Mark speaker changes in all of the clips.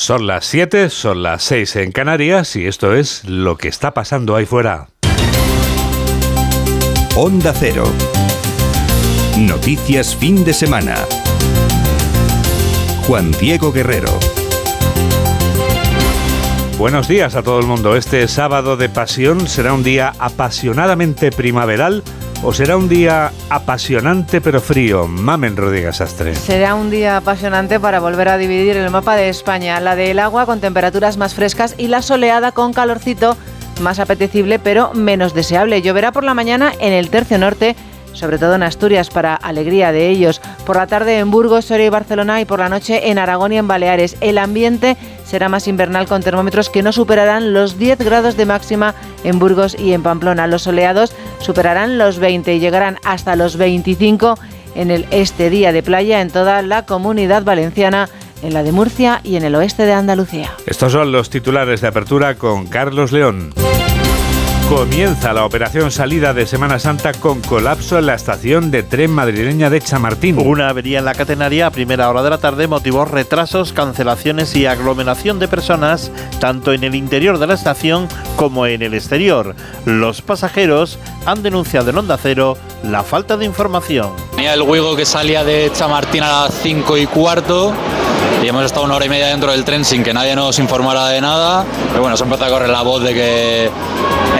Speaker 1: Son las 7, son las 6 en Canarias y esto es lo que está pasando ahí fuera.
Speaker 2: Onda Cero. Noticias fin de semana. Juan Diego Guerrero.
Speaker 1: Buenos días a todo el mundo. Este sábado de pasión será un día apasionadamente primaveral ¿O será un día apasionante pero frío? Mamen Rodríguez Astre.
Speaker 3: Será un día apasionante para volver a dividir el mapa de España. La del agua con temperaturas más frescas y la soleada con calorcito más apetecible pero menos deseable. Lloverá por la mañana en el tercio norte sobre todo en Asturias, para alegría de ellos. Por la tarde en Burgos, Soria y Barcelona y por la noche en Aragón y en Baleares. El ambiente será más invernal con termómetros que no superarán los 10 grados de máxima en Burgos y en Pamplona. Los soleados superarán los 20 y llegarán hasta los 25 en el este día de playa en toda la comunidad valenciana en la de Murcia y en el oeste de Andalucía.
Speaker 1: Estos son los titulares de apertura con Carlos León. Comienza la operación salida de Semana Santa con colapso en la estación de tren madrileña de Chamartín.
Speaker 4: Una avería en la catenaria a primera hora de la tarde motivó retrasos, cancelaciones y aglomeración de personas tanto en el interior de la estación como en el exterior. Los pasajeros han denunciado en Onda Cero la falta de información.
Speaker 5: Tenía el Wigo que salía de Chamartín a las 5 y cuarto y hemos estado una hora y media dentro del tren sin que nadie nos informara de nada. Pero bueno, se empezó a correr la voz de que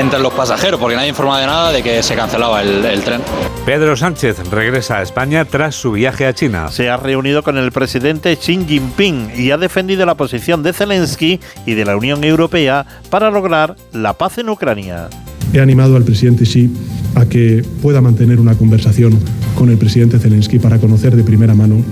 Speaker 5: entre los pasajeros, porque nadie informaba de nada de que se cancelaba el, el, tren.
Speaker 1: Pedro Sánchez regresa a España tras su viaje a China.
Speaker 4: Se ha reunido con el presidente Xi Jinping y ha defendido la posición de Zelensky y de la Unión Europea para lograr la paz en Ucrania.
Speaker 6: He animado al presidente Xi a que pueda mantener una conversación con el presidente Zelensky para conocer de primera mano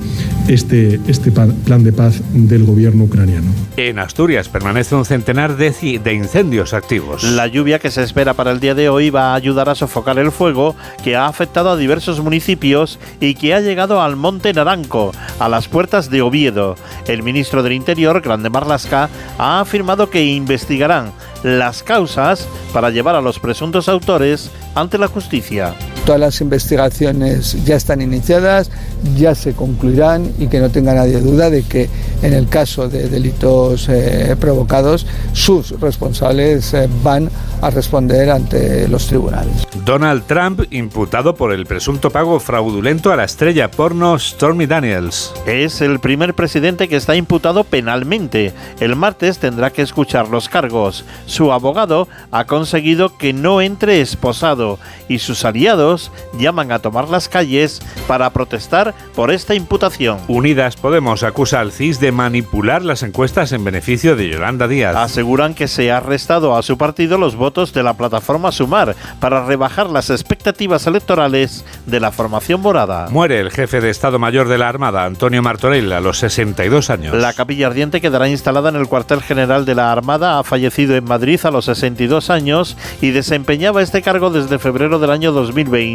Speaker 6: este, este plan de paz del gobierno ucraniano.
Speaker 1: En Asturias permanece un centenar de, de incendios activos.
Speaker 4: La lluvia que se espera para el día de hoy va a ayudar a sofocar el fuego que ha afectado a diversos municipios y que ha llegado al Monte Naranco, a las puertas de Oviedo. El ministro del Interior, Grande Marlasca, ha afirmado que investigarán las causas para llevar a los presuntos autores ante la justicia.
Speaker 7: Todas las investigaciones ya están iniciadas, ya se concluirán y que no tenga nadie duda de que en el caso de delitos eh, provocados, sus responsables eh, van a responder ante los tribunales.
Speaker 1: Donald Trump imputado por el presunto pago fraudulento a la estrella porno Stormy Daniels.
Speaker 4: Es el primer presidente que está imputado penalmente. El martes tendrá que escuchar los cargos. Su abogado ha conseguido que no entre esposado y sus aliados llaman a tomar las calles para protestar por esta imputación.
Speaker 1: Unidas Podemos acusa al CIS de manipular las encuestas en beneficio de Yolanda Díaz.
Speaker 4: Aseguran que se ha restado a su partido los votos de la plataforma Sumar para rebajar las expectativas electorales de la formación morada.
Speaker 1: Muere el jefe de Estado Mayor de la Armada, Antonio Martorell, a los 62 años.
Speaker 4: La capilla ardiente quedará instalada en el cuartel general de la Armada. Ha fallecido en Madrid a los 62 años y desempeñaba este cargo desde febrero del año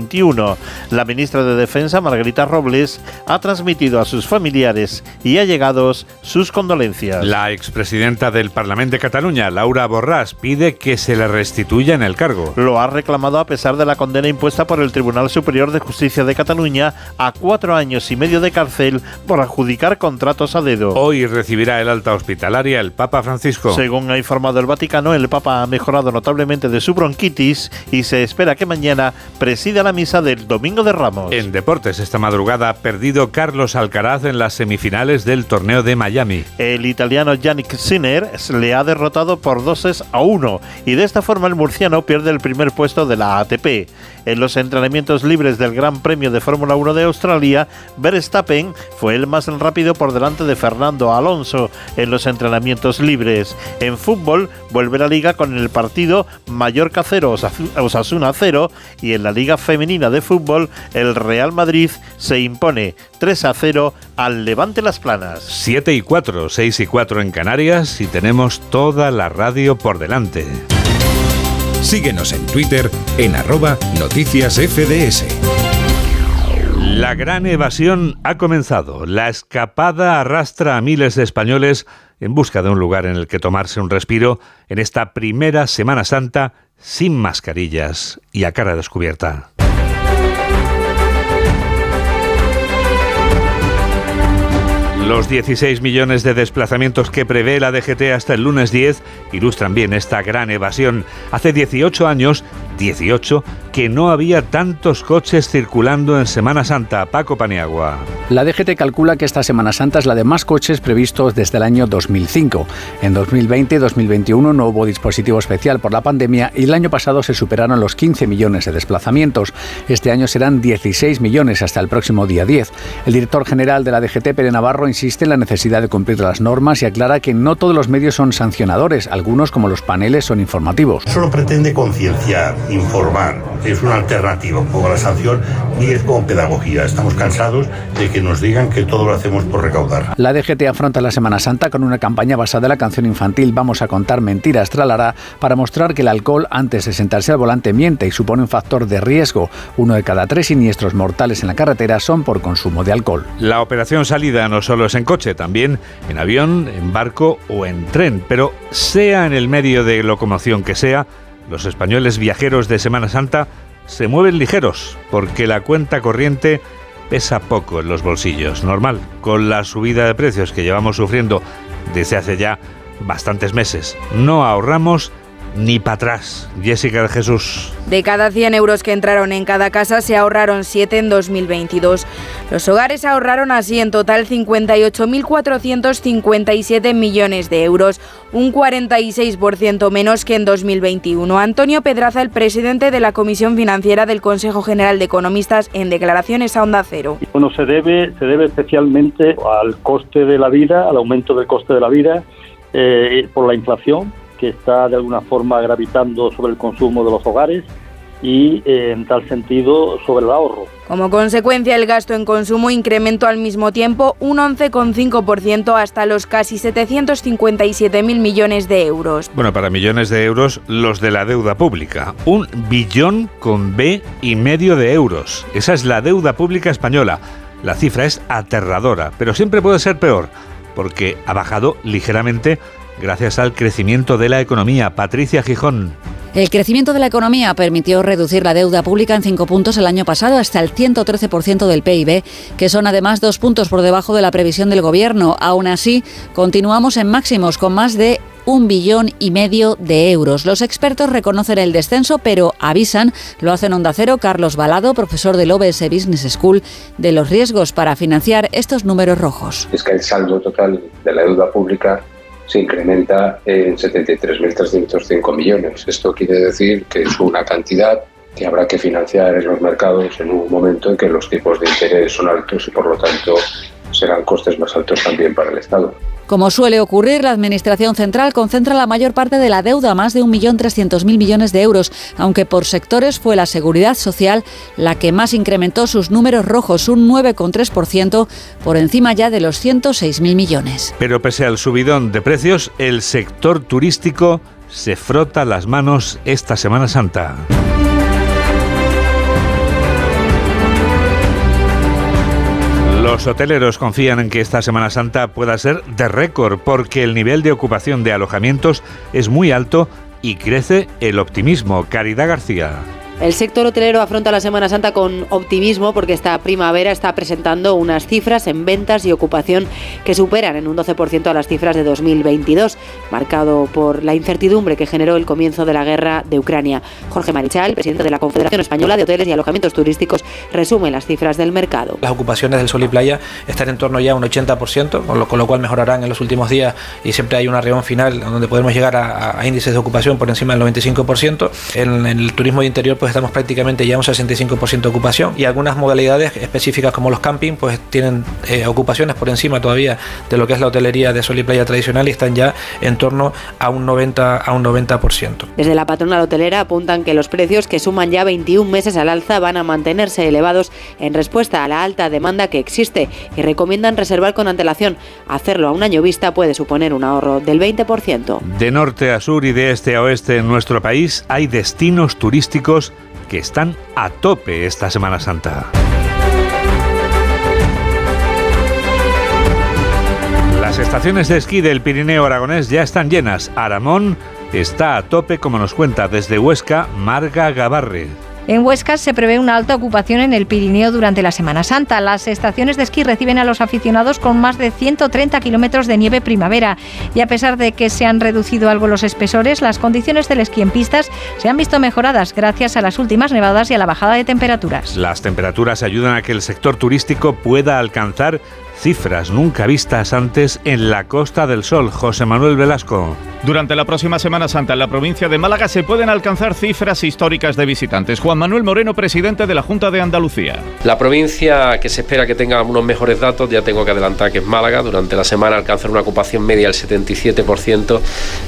Speaker 4: 2021. La ministra de Defensa, Margarita Robles, ha transmitido a sus familiares y allegados sus condolencias.
Speaker 1: La expresidenta del Parlamento de Cataluña, Laura Borràs, pide que se le restituya en el cargo.
Speaker 4: Lo ha reclamado a pesar de la condena impuesta por el Tribunal Superior de Justicia de Cataluña a cuatro años y medio de cárcel por adjudicar contratos a dedo.
Speaker 1: Hoy recibirá el alta hospitalaria el Papa Francisco.
Speaker 4: Según ha informado el Vaticano, el Papa ha mejorado notablemente de su bronquitis y se espera que mañana presida la misa del Domingo de Ramos.
Speaker 1: En deportes esta madrugada ha perdido Carlos Alcaraz en las semifinales del torneo de Miami.
Speaker 4: El italiano Yannick Sinner le ha derrotado por 2 a 1 y de esta forma el murciano pierde el primer puesto de la ATP. En los entrenamientos libres del Gran Premio de Fórmula 1 de Australia, Verstappen fue el más rápido por delante de Fernando Alonso en los entrenamientos libres. En fútbol vuelve la liga con el partido Mallorca 0 Osasuna 0 y en la Liga Femenina de Fútbol el Real Madrid se impone 3 a 0 al Levante Las Planas.
Speaker 1: 7 y 4, 6 y 4 en Canarias y tenemos toda la radio por delante.
Speaker 2: Síguenos en Twitter en arroba noticias FDS.
Speaker 1: La gran evasión ha comenzado. La escapada arrastra a miles de españoles en busca de un lugar en el que tomarse un respiro en esta primera Semana Santa sin mascarillas y a cara descubierta. Los 16 millones de desplazamientos que prevé la DGT hasta el lunes 10 ilustran bien esta gran evasión. Hace 18 años, 18, que no había tantos coches circulando en Semana Santa. Paco Paniagua.
Speaker 8: La DGT calcula que esta Semana Santa es la de más coches previstos desde el año 2005. En 2020 y 2021 no hubo dispositivo especial por la pandemia y el año pasado se superaron los 15 millones de desplazamientos. Este año serán 16 millones hasta el próximo día 10. El director general de la DGT, Pere Navarro, insiste en la necesidad de cumplir las normas y aclara que no todos los medios son sancionadores, algunos como los paneles son informativos.
Speaker 9: Solo pretende concienciar, informar, es una alternativa un poco a la sanción y es como pedagogía. Estamos cansados de que nos digan que todo lo hacemos por recaudar.
Speaker 8: La DGT afronta la Semana Santa con una campaña basada en la canción infantil Vamos a contar mentiras, tralará, para mostrar que el alcohol antes de sentarse al volante miente y supone un factor de riesgo. Uno de cada tres siniestros mortales en la carretera son por consumo de alcohol.
Speaker 1: La operación salida no solo es en coche, también en avión, en barco o en tren, pero sea en el medio de locomoción que sea, los españoles viajeros de Semana Santa se mueven ligeros, porque la cuenta corriente pesa poco en los bolsillos. Normal, con la subida de precios que llevamos sufriendo desde hace ya bastantes meses. No ahorramos ni para atrás. Jessica de Jesús.
Speaker 10: De cada 100 euros que entraron en cada casa, se ahorraron 7 en 2022. Los hogares ahorraron así en total 58.457 millones de euros, un 46% menos que en 2021. Antonio Pedraza, el presidente de la Comisión Financiera del Consejo General de Economistas, en declaraciones a Onda Cero.
Speaker 11: Bueno, se debe, se debe especialmente al coste de la vida, al aumento del coste de la vida eh, por la inflación que está de alguna forma gravitando sobre el consumo de los hogares y eh, en tal sentido sobre el ahorro.
Speaker 10: Como consecuencia, el gasto en consumo incrementó al mismo tiempo un 11,5% hasta los casi 757.000 millones de euros.
Speaker 1: Bueno, para millones de euros, los de la deuda pública. Un billón con B y medio de euros. Esa es la deuda pública española. La cifra es aterradora, pero siempre puede ser peor, porque ha bajado ligeramente gracias al crecimiento de la economía. Patricia Gijón.
Speaker 12: El crecimiento de la economía permitió reducir la deuda pública en cinco puntos el año pasado hasta el 113% del PIB, que son además dos puntos por debajo de la previsión del Gobierno. Aún así, continuamos en máximos con más de un billón y medio de euros. Los expertos reconocen el descenso, pero avisan, lo hacen Onda Cero, Carlos Balado, profesor del OBS Business School, de los riesgos para financiar estos números rojos.
Speaker 13: Es que el saldo total de la deuda pública se incrementa en 73.305 millones. Esto quiere decir que es una cantidad que habrá que financiar en los mercados en un momento en que los tipos de interés son altos y por lo tanto serán costes más altos también para el Estado.
Speaker 12: Como suele ocurrir, la Administración Central concentra la mayor parte de la deuda, más de 1.300.000 millones de euros, aunque por sectores fue la seguridad social la que más incrementó sus números rojos, un 9,3% por encima ya de los 106.000 millones.
Speaker 1: Pero pese al subidón de precios, el sector turístico se frota las manos esta Semana Santa. Los hoteleros confían en que esta Semana Santa pueda ser de récord porque el nivel de ocupación de alojamientos es muy alto y crece el optimismo. Caridad García.
Speaker 14: El sector hotelero afronta la Semana Santa con optimismo porque esta primavera está presentando unas cifras en ventas y ocupación que superan en un 12% a las cifras de 2022, marcado por la incertidumbre que generó el comienzo de la guerra de Ucrania. Jorge Marichal, presidente de la Confederación Española de Hoteles y Alojamientos Turísticos, resume las cifras del mercado.
Speaker 15: Las ocupaciones del sol y playa están en torno ya a un 80%, con lo, con lo cual mejorarán en los últimos días y siempre hay una reunión final donde podemos llegar a, a índices de ocupación por encima del 95%. En, en el turismo de interior pues estamos prácticamente ya un 65% de ocupación y algunas modalidades específicas como los camping pues tienen eh, ocupaciones por encima todavía de lo que es la hotelería de sol y playa tradicional y están ya en torno a un 90 a un 90%.
Speaker 14: Desde la patronal hotelera apuntan que los precios que suman ya 21 meses al alza van a mantenerse elevados en respuesta a la alta demanda que existe y recomiendan reservar con antelación. Hacerlo a un año vista puede suponer un ahorro del 20%.
Speaker 1: De norte a sur y de este a oeste en nuestro país hay destinos turísticos que están a tope esta Semana Santa. Las estaciones de esquí del Pirineo Aragonés ya están llenas. Aramón está a tope, como nos cuenta desde Huesca Marga Gabarre.
Speaker 16: En Huesca se prevé una alta ocupación en el Pirineo durante la Semana Santa. Las estaciones de esquí reciben a los aficionados con más de 130 kilómetros de nieve primavera. Y a pesar de que se han reducido algo los espesores, las condiciones del esquí en pistas se han visto mejoradas gracias a las últimas nevadas y a la bajada de temperaturas.
Speaker 1: Las temperaturas ayudan a que el sector turístico pueda alcanzar cifras nunca vistas antes en la Costa del Sol. José Manuel Velasco.
Speaker 17: Durante la próxima Semana Santa en la provincia de Málaga se pueden alcanzar cifras históricas de visitantes. Juan Manuel Moreno, presidente de la Junta de Andalucía.
Speaker 18: La provincia que se espera que tenga unos mejores datos, ya tengo que adelantar que es Málaga. Durante la semana alcanzar una ocupación media del 77%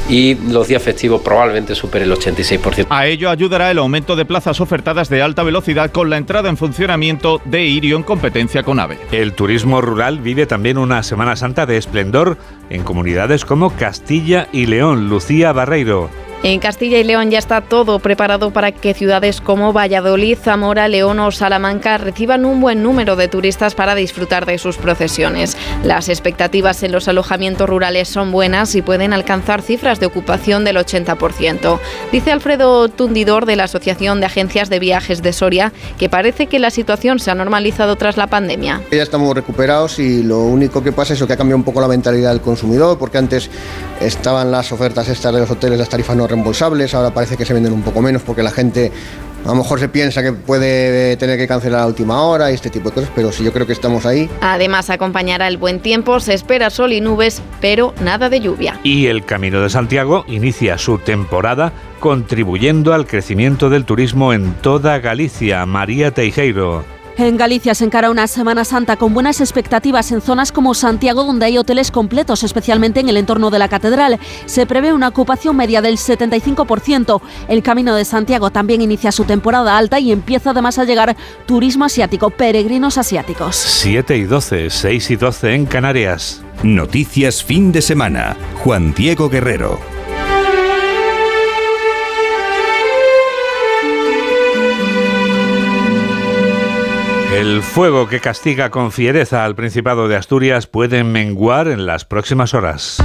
Speaker 18: y los días festivos probablemente supere el 86%.
Speaker 17: A ello ayudará el aumento de plazas ofertadas de alta velocidad con la entrada en funcionamiento de Irio en competencia con AVE.
Speaker 1: El turismo rural vive también una Semana Santa de esplendor en comunidades como Castilla y León. Lucía Barreiro.
Speaker 19: En Castilla y León ya está todo preparado para que ciudades como Valladolid, Zamora, León o Salamanca reciban un buen número de turistas para disfrutar de sus procesiones. Las expectativas en los alojamientos rurales son buenas y pueden alcanzar cifras de ocupación del 80%. Dice Alfredo Tundidor de la Asociación de Agencias de Viajes de Soria que parece que la situación se ha normalizado tras la pandemia.
Speaker 20: Ya estamos recuperados y lo único que pasa es que ha cambiado un poco la mentalidad del consumidor porque antes estaban las ofertas estas de los hoteles, las tarifas no reembolsables, ahora parece que se venden un poco menos porque la gente a lo mejor se piensa que puede tener que cancelar a última hora y este tipo de cosas, pero sí yo creo que estamos ahí.
Speaker 19: Además acompañará el buen tiempo, se espera sol y nubes, pero nada de lluvia.
Speaker 1: Y el Camino de Santiago inicia su temporada contribuyendo al crecimiento del turismo en toda Galicia. María Teijeiro.
Speaker 21: En Galicia se encara una Semana Santa con buenas expectativas en zonas como Santiago, donde hay hoteles completos, especialmente en el entorno de la catedral. Se prevé una ocupación media del 75%. El Camino de Santiago también inicia su temporada alta y empieza además a llegar turismo asiático, peregrinos asiáticos.
Speaker 1: 7 y 12, 6 y 12 en Canarias.
Speaker 2: Noticias fin de semana. Juan Diego Guerrero.
Speaker 1: El fuego que castiga con fiereza al Principado de Asturias puede menguar en las próximas horas.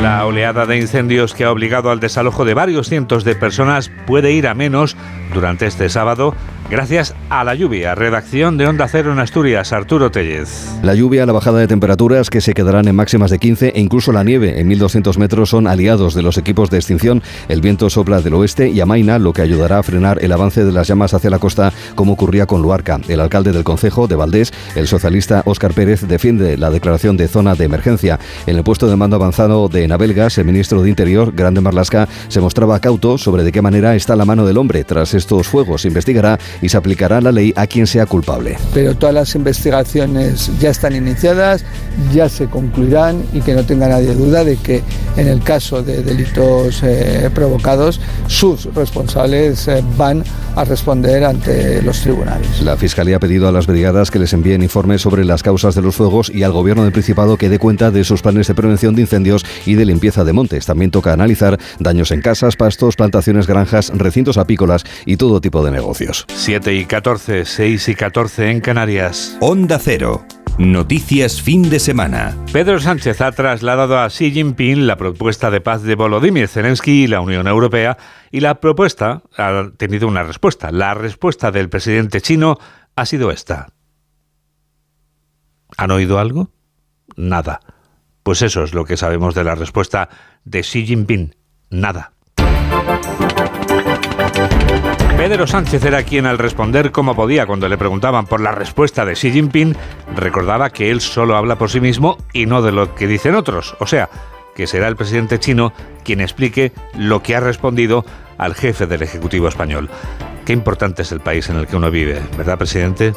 Speaker 1: La oleada de incendios que ha obligado al desalojo de varios cientos de personas puede ir a menos durante este sábado gracias a la lluvia. Redacción de Onda Cero en Asturias, Arturo Tellez.
Speaker 22: La lluvia, la bajada de temperaturas que se quedarán en máximas de 15 e incluso la nieve en 1200 metros son aliados de los equipos de extinción. El viento sopla del oeste y amaina, lo que ayudará a frenar el avance de las llamas hacia la costa, como ocurría con Luarca. El alcalde del concejo de Valdés, el socialista Óscar Pérez, defiende la declaración de zona de emergencia. En el puesto de mando avanzado de Navelgas, el ministro de Interior, Grande Marlasca, se mostraba cauto sobre de qué manera está la mano del hombre. Tras estos fuegos, investigará y se aplicará la ley a quien sea culpable.
Speaker 7: Pero todas las investigaciones ya están iniciadas, ya se concluirán y que no tenga nadie duda de que en el caso de delitos eh, provocados, sus responsables eh, van a responder ante los tribunales.
Speaker 22: La Fiscalía ha pedido a las brigadas que les envíen informes sobre las causas de los fuegos y al Gobierno del Principado que dé cuenta de sus planes de prevención de incendios y de limpieza de montes. También toca analizar daños en casas, pastos, plantaciones, granjas, recintos apícolas y todo tipo de negocios.
Speaker 1: 7 y 14, 6 y 14 en Canarias.
Speaker 2: Onda Cero. Noticias fin de semana.
Speaker 1: Pedro Sánchez ha trasladado a Xi Jinping la propuesta de paz de Volodymyr Zelensky y la Unión Europea y la propuesta ha tenido una respuesta. La respuesta del presidente chino ha sido esta. ¿Han oído algo? Nada. Pues eso es lo que sabemos de la respuesta de Xi Jinping. Nada. Pedro Sánchez era quien al responder como podía cuando le preguntaban por la respuesta de Xi Jinping, recordaba que él solo habla por sí mismo y no de lo que dicen otros. O sea, que será el presidente chino quien explique lo que ha respondido al jefe del Ejecutivo español. Qué importante es el país en el que uno vive, ¿verdad, presidente?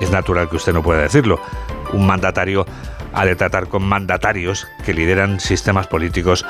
Speaker 1: Es natural que usted no pueda decirlo. Un mandatario ha de tratar con mandatarios que lideran sistemas políticos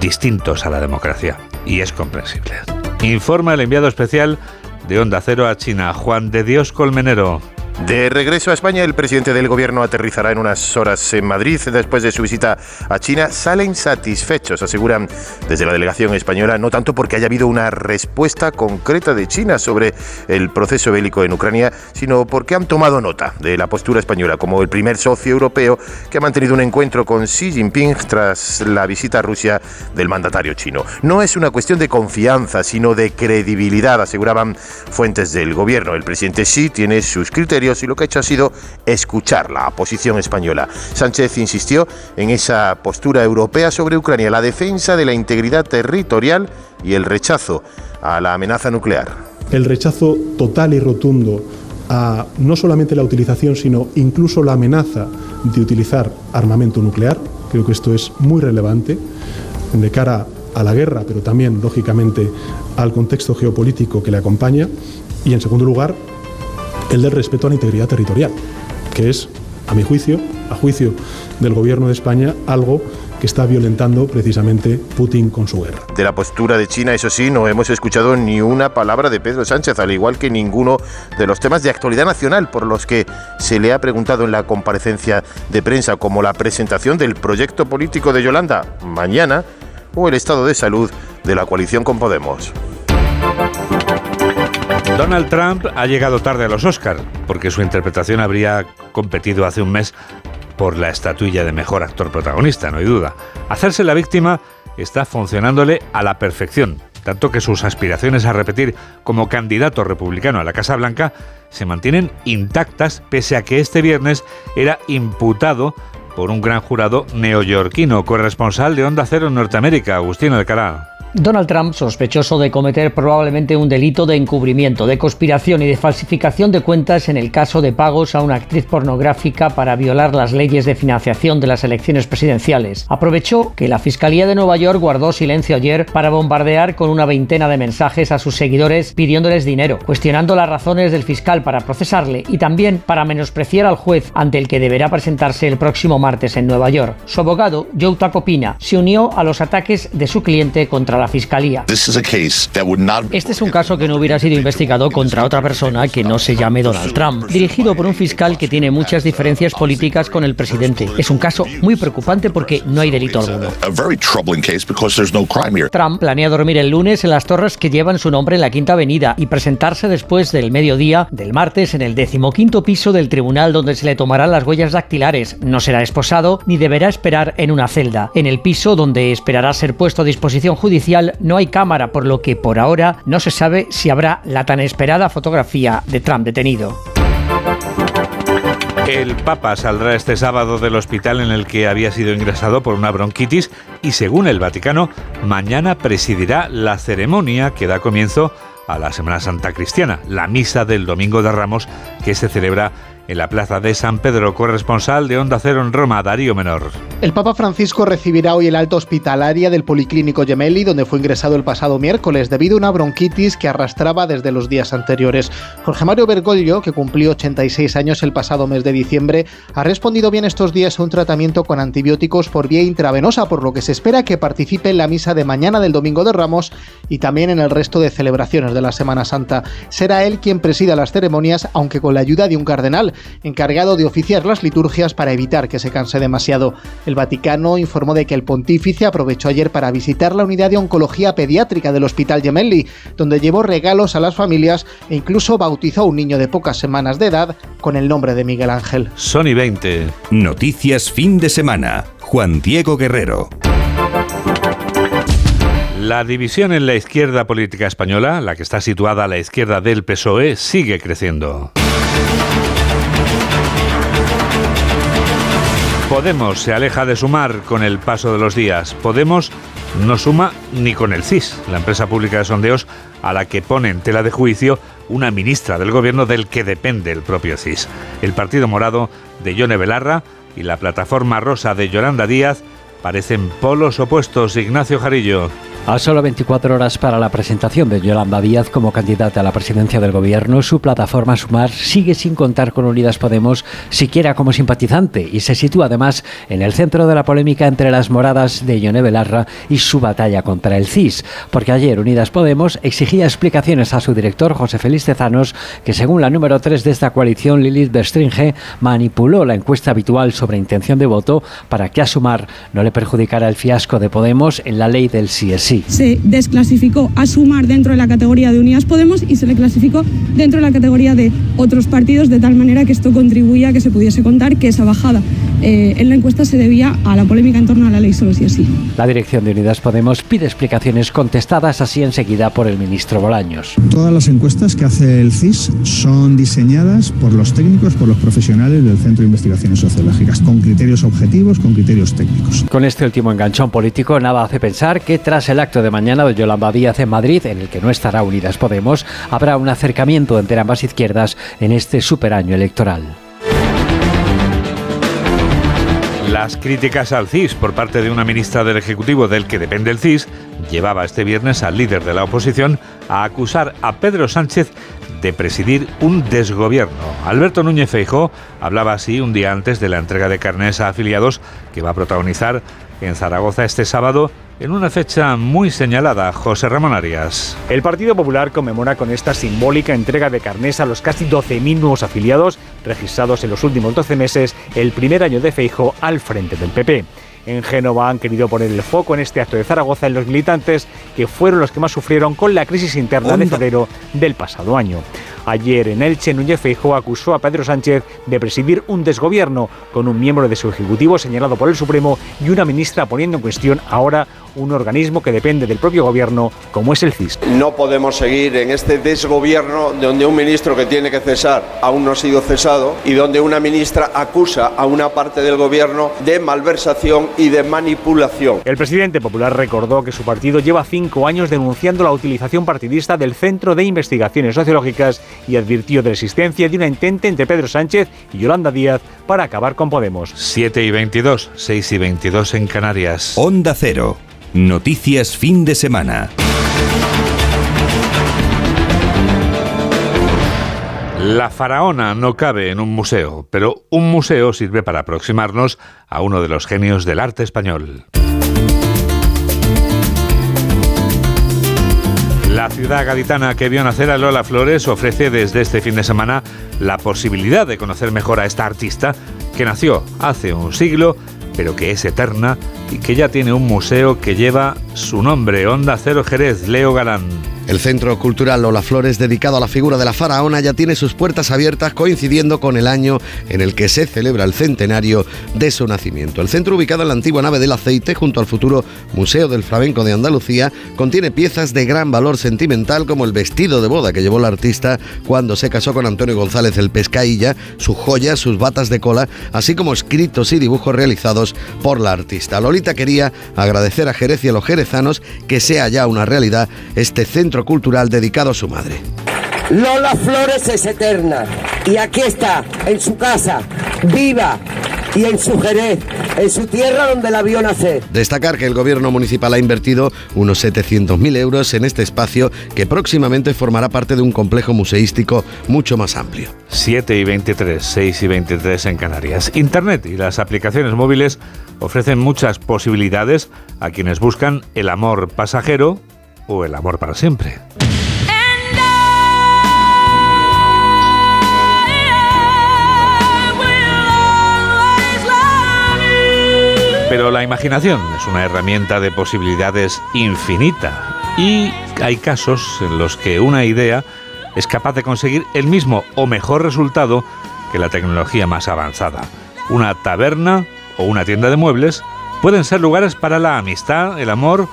Speaker 1: distintos a la democracia. Y es comprensible. Informa el enviado especial de Onda Cero a China, Juan de Dios Colmenero.
Speaker 23: De regreso a España, el presidente del gobierno aterrizará en unas horas en Madrid después de su visita a China. Salen satisfechos, aseguran desde la delegación española, no tanto porque haya habido una respuesta concreta de China sobre el proceso bélico en Ucrania, sino porque han tomado nota de la postura española como el primer socio europeo que ha mantenido un encuentro con Xi Jinping tras la visita a Rusia del mandatario chino. No es una cuestión de confianza, sino de credibilidad, aseguraban fuentes del gobierno. El presidente Xi tiene sus criterios y lo que ha hecho ha sido escuchar la posición española. Sánchez insistió en esa postura europea sobre Ucrania, la defensa de la integridad territorial y el rechazo a la amenaza nuclear.
Speaker 6: El rechazo total y rotundo a no solamente la utilización, sino incluso la amenaza de utilizar armamento nuclear. Creo que esto es muy relevante de cara a la guerra, pero también, lógicamente, al contexto geopolítico que le acompaña. Y, en segundo lugar, el del respeto a la integridad territorial, que es, a mi juicio, a juicio del Gobierno de España, algo que está violentando precisamente Putin con su guerra.
Speaker 23: De la postura de China, eso sí, no hemos escuchado ni una palabra de Pedro Sánchez, al igual que ninguno de los temas de actualidad nacional por los que se le ha preguntado en la comparecencia de prensa, como la presentación del proyecto político de Yolanda mañana o el estado de salud de la coalición con Podemos.
Speaker 1: Donald Trump ha llegado tarde a los Oscars, porque su interpretación habría competido hace un mes por la estatuilla de mejor actor protagonista, no hay duda. Hacerse la víctima está funcionándole a la perfección, tanto que sus aspiraciones a repetir como candidato republicano a la Casa Blanca se mantienen intactas pese a que este viernes era imputado por un gran jurado neoyorquino, corresponsal de Onda Cero en Norteamérica, Agustín Alcalá.
Speaker 24: Donald Trump, sospechoso de cometer probablemente un delito de encubrimiento, de conspiración y de falsificación de cuentas en el caso de pagos a una actriz pornográfica para violar las leyes de financiación de las elecciones presidenciales, aprovechó que la Fiscalía de Nueva York guardó silencio ayer para bombardear con una veintena de mensajes a sus seguidores pidiéndoles dinero, cuestionando las razones del fiscal para procesarle y también para menospreciar al juez ante el que deberá presentarse el próximo martes en Nueva York. Su abogado, Joe Tacopina, se unió a los ataques de su cliente contra la la Fiscalía. Este es un caso que no hubiera sido investigado contra otra persona que no se llame Donald Trump, dirigido por un fiscal que tiene muchas diferencias políticas con el presidente. Es un caso muy preocupante porque no hay delito alguno. Trump planea dormir el lunes en las torres que llevan su nombre en la Quinta Avenida y presentarse después del mediodía del martes en el decimoquinto piso del tribunal donde se le tomarán las huellas dactilares. No será esposado ni deberá esperar en una celda. En el piso donde esperará ser puesto a disposición judicial no hay cámara, por lo que por ahora no se sabe si habrá la tan esperada fotografía de Trump detenido.
Speaker 1: El Papa saldrá este sábado del hospital en el que había sido ingresado por una bronquitis y según el Vaticano, mañana presidirá la ceremonia que da comienzo a la Semana Santa Cristiana, la misa del Domingo de Ramos que se celebra en la plaza de San Pedro, corresponsal de Onda Cero en Roma, Darío Menor.
Speaker 25: El Papa Francisco recibirá hoy el alto hospitalaria del Policlínico Gemelli, donde fue ingresado el pasado miércoles debido a una bronquitis que arrastraba desde los días anteriores. Jorge Mario Bergoglio, que cumplió 86 años el pasado mes de diciembre, ha respondido bien estos días a un tratamiento con antibióticos por vía intravenosa, por lo que se espera que participe en la misa de mañana del Domingo de Ramos y también en el resto de celebraciones de la Semana Santa. Será él quien presida las ceremonias, aunque con la ayuda de un cardenal encargado de oficiar las liturgias para evitar que se canse demasiado. El Vaticano informó de que el pontífice aprovechó ayer para visitar la unidad de oncología pediátrica del Hospital Gemelli, donde llevó regalos a las familias e incluso bautizó a un niño de pocas semanas de edad con el nombre de Miguel Ángel.
Speaker 1: Sony 20.
Speaker 2: Noticias fin de semana. Juan Diego Guerrero.
Speaker 1: La división en la izquierda política española, la que está situada a la izquierda del PSOE, sigue creciendo. Podemos se aleja de sumar con el paso de los días. Podemos no suma ni con el CIS, la empresa pública de sondeos a la que pone en tela de juicio una ministra del gobierno del que depende el propio CIS. El Partido Morado de Yone Belarra y la plataforma rosa de Yolanda Díaz parecen polos opuestos. Ignacio Jarillo.
Speaker 26: A solo 24 horas para la presentación de Yolanda Díaz como candidata a la presidencia del gobierno, su plataforma Sumar sigue sin contar con Unidas Podemos siquiera como simpatizante y se sitúa además en el centro de la polémica entre las moradas de Ione Belarra y su batalla contra el CIS, porque ayer Unidas Podemos exigía explicaciones a su director José Félix Tezanos, que según la número 3 de esta coalición, Lilith Bestringe, manipuló la encuesta habitual sobre intención de voto para que a Sumar no le perjudicara el fiasco de Podemos en la ley del sí
Speaker 27: se desclasificó a sumar dentro de la categoría de Unidas Podemos y se le clasificó dentro de la categoría de otros partidos, de tal manera que esto contribuía a que se pudiese contar que esa bajada eh, en la encuesta se debía a la polémica en torno a la ley solo si así.
Speaker 26: La dirección de Unidas Podemos pide explicaciones contestadas así enseguida por el ministro Bolaños.
Speaker 9: Todas las encuestas que hace el CIS son diseñadas por los técnicos, por los profesionales del Centro de Investigaciones Sociológicas, con criterios objetivos, con criterios técnicos.
Speaker 26: Con este último enganchón político, nada hace pensar que tras el acto de mañana de Yolanda Díaz en Madrid, en el que no estará Unidas Podemos, habrá un acercamiento entre ambas izquierdas en este superaño electoral.
Speaker 1: Las críticas al CIS por parte de una ministra del Ejecutivo del que depende el CIS llevaba este viernes al líder de la oposición a acusar a Pedro Sánchez de presidir un desgobierno. Alberto Núñez Feijó hablaba así un día antes de la entrega de carnes a afiliados que va a protagonizar en Zaragoza este sábado en una fecha muy señalada, José Ramón Arias.
Speaker 28: El Partido Popular conmemora con esta simbólica entrega de carnés a los casi 12.000 nuevos afiliados registrados en los últimos 12 meses, el primer año de Feijo al frente del PP. En Génova han querido poner el foco en este acto de Zaragoza en los militantes que fueron los que más sufrieron con la crisis interna de febrero del pasado año. Ayer en Elche, Núñez Feijóo acusó a Pedro Sánchez de presidir un desgobierno con un miembro de su ejecutivo señalado por el Supremo y una ministra poniendo en cuestión ahora un organismo que depende del propio gobierno como es el CIS.
Speaker 20: No podemos seguir en este desgobierno donde un ministro que tiene que cesar aún no ha sido cesado y donde una ministra acusa a una parte del gobierno de malversación y de manipulación.
Speaker 28: El presidente popular recordó que su partido lleva cinco años denunciando la utilización partidista del Centro de Investigaciones Sociológicas y advirtió de la existencia de una intente entre Pedro Sánchez y Yolanda Díaz para acabar con Podemos.
Speaker 1: 7 y 22, 6 y 22 en Canarias.
Speaker 2: Onda Cero. Noticias fin de semana.
Speaker 1: La faraona no cabe en un museo, pero un museo sirve para aproximarnos a uno de los genios del arte español. La ciudad gaditana que vio nacer a Lola Flores ofrece desde este fin de semana la posibilidad de conocer mejor a esta artista que nació hace un siglo, pero que es eterna y que ya tiene un museo que lleva su nombre, Onda Cero Jerez, Leo Galán.
Speaker 22: El Centro Cultural Lola Flores, dedicado a la figura de la faraona, ya tiene sus puertas abiertas coincidiendo con el año en el que se celebra el centenario de su nacimiento. El centro, ubicado en la antigua nave del aceite, junto al futuro Museo del Flamenco de Andalucía, contiene piezas de gran valor sentimental como el vestido de boda que llevó la artista cuando se casó con Antonio González el Pescailla, sus joyas, sus batas de cola, así como escritos y dibujos realizados por la artista. Lolita quería agradecer a Jerez y a los jerezanos que sea ya una realidad este centro cultural dedicado a su madre.
Speaker 29: Lola Flores es eterna y aquí está, en su casa, viva y en su Jerez, en su tierra donde la vio nacer.
Speaker 22: Destacar que el gobierno municipal ha invertido unos 700.000 euros en este espacio que próximamente formará parte de un complejo museístico mucho más amplio.
Speaker 1: 7 y 23, 6 y 23 en Canarias. Internet y las aplicaciones móviles ofrecen muchas posibilidades a quienes buscan el amor pasajero el amor para siempre. Pero la imaginación es una herramienta de posibilidades infinita y hay casos en los que una idea es capaz de conseguir el mismo o mejor resultado que la tecnología más avanzada. Una taberna o una tienda de muebles pueden ser lugares para la amistad, el amor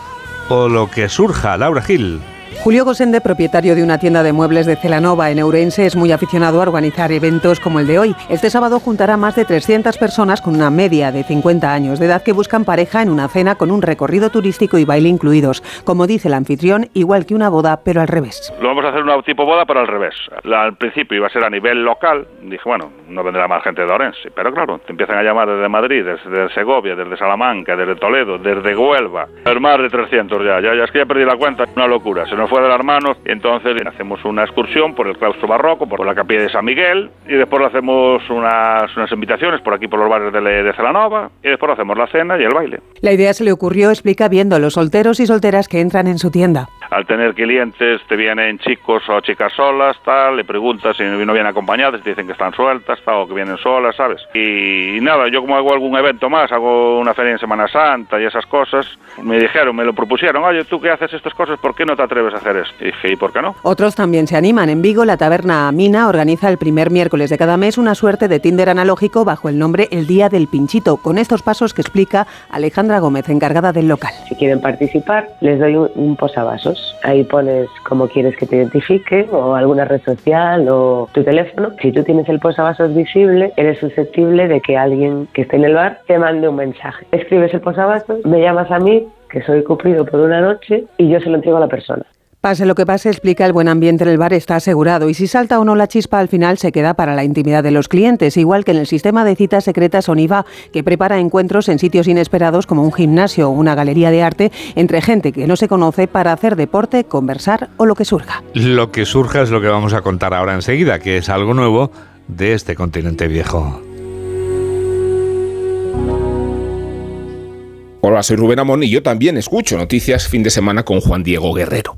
Speaker 1: o lo que surja, Laura Gil.
Speaker 30: Julio Gosende, propietario de una tienda de muebles de Celanova en Ourense, es muy aficionado a organizar eventos como el de hoy. Este sábado juntará más de 300 personas con una media de 50 años de edad que buscan pareja en una cena con un recorrido turístico y baile incluidos. Como dice el anfitrión, igual que una boda, pero al revés.
Speaker 31: Lo vamos a hacer una tipo boda, pero al revés. Al principio iba a ser a nivel local. Dije, bueno, no vendrá más gente de Orense. Pero claro, te empiezan a llamar desde Madrid, desde Segovia, desde Salamanca, desde Toledo, desde Huelva. Es más de 300 ya. ya. Ya es que ya perdí la cuenta. Una locura. Se nos fue de las manos. Y entonces hacemos una excursión por el claustro barroco, por la capilla de San Miguel. Y después hacemos unas, unas invitaciones por aquí, por los barrios de, de. Y después hacemos la cena y el baile.
Speaker 30: La idea se le ocurrió, explica, viendo a los solteros y solteras que entran en su tienda.
Speaker 31: Al tener clientes, te vienen chicos o chicas solas, tal, le preguntas si no vienen acompañadas, te dicen que están sueltas, tal, o que vienen solas, ¿sabes? Y, y nada, yo como hago algún evento más, hago una feria en Semana Santa y esas cosas, me dijeron, me lo propusieron, oye, tú que haces estas cosas, ¿por qué no te atreves a hacer esto? Y dije, ¿y por qué no?
Speaker 30: Otros también se animan. En Vigo, la taberna Mina organiza el primer miércoles de cada mes una suerte de Tinder analógico bajo el nombre El Día del Pinchito, con estos pasos que explica Alejandra Gómez, encargada del local.
Speaker 32: Si quieren participar, les doy un, un posavasos. Ahí pones cómo quieres que te identifique, o alguna red social, o tu teléfono. Si tú tienes el posavasos visible, eres susceptible de que alguien que esté en el bar te mande un mensaje. Escribes el posavasos, me llamas a mí, que soy cupido por una noche, y yo se lo entrego a la persona.
Speaker 30: Pase lo que pase, explica el buen ambiente en el bar está asegurado y si salta o no la chispa al final se queda para la intimidad de los clientes, igual que en el sistema de citas secretas Oniva, que prepara encuentros en sitios inesperados como un gimnasio o una galería de arte entre gente que no se conoce para hacer deporte, conversar o lo que surja.
Speaker 1: Lo que surja es lo que vamos a contar ahora enseguida, que es algo nuevo de este continente viejo.
Speaker 33: Hola, soy Rubén Amón y yo también escucho noticias fin de semana con Juan Diego Guerrero.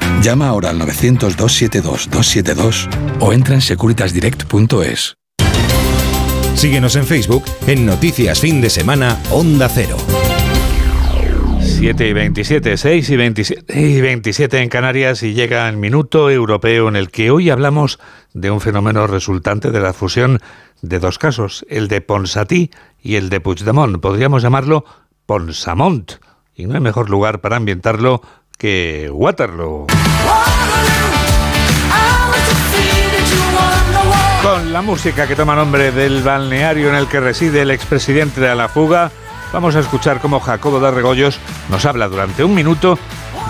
Speaker 34: Llama ahora al 900-272-272 o entra en securitasdirect.es.
Speaker 2: Síguenos en Facebook en Noticias Fin de Semana Onda Cero.
Speaker 1: 7 y 27, 6 y 27, y 27 en Canarias y llega el minuto europeo en el que hoy hablamos de un fenómeno resultante de la fusión de dos casos, el de Ponsatí y el de Puigdemont. Podríamos llamarlo Ponsamont. Y no hay mejor lugar para ambientarlo que Waterloo. Con la música que toma nombre del balneario en el que reside el expresidente de la fuga, vamos a escuchar cómo Jacobo de nos habla durante un minuto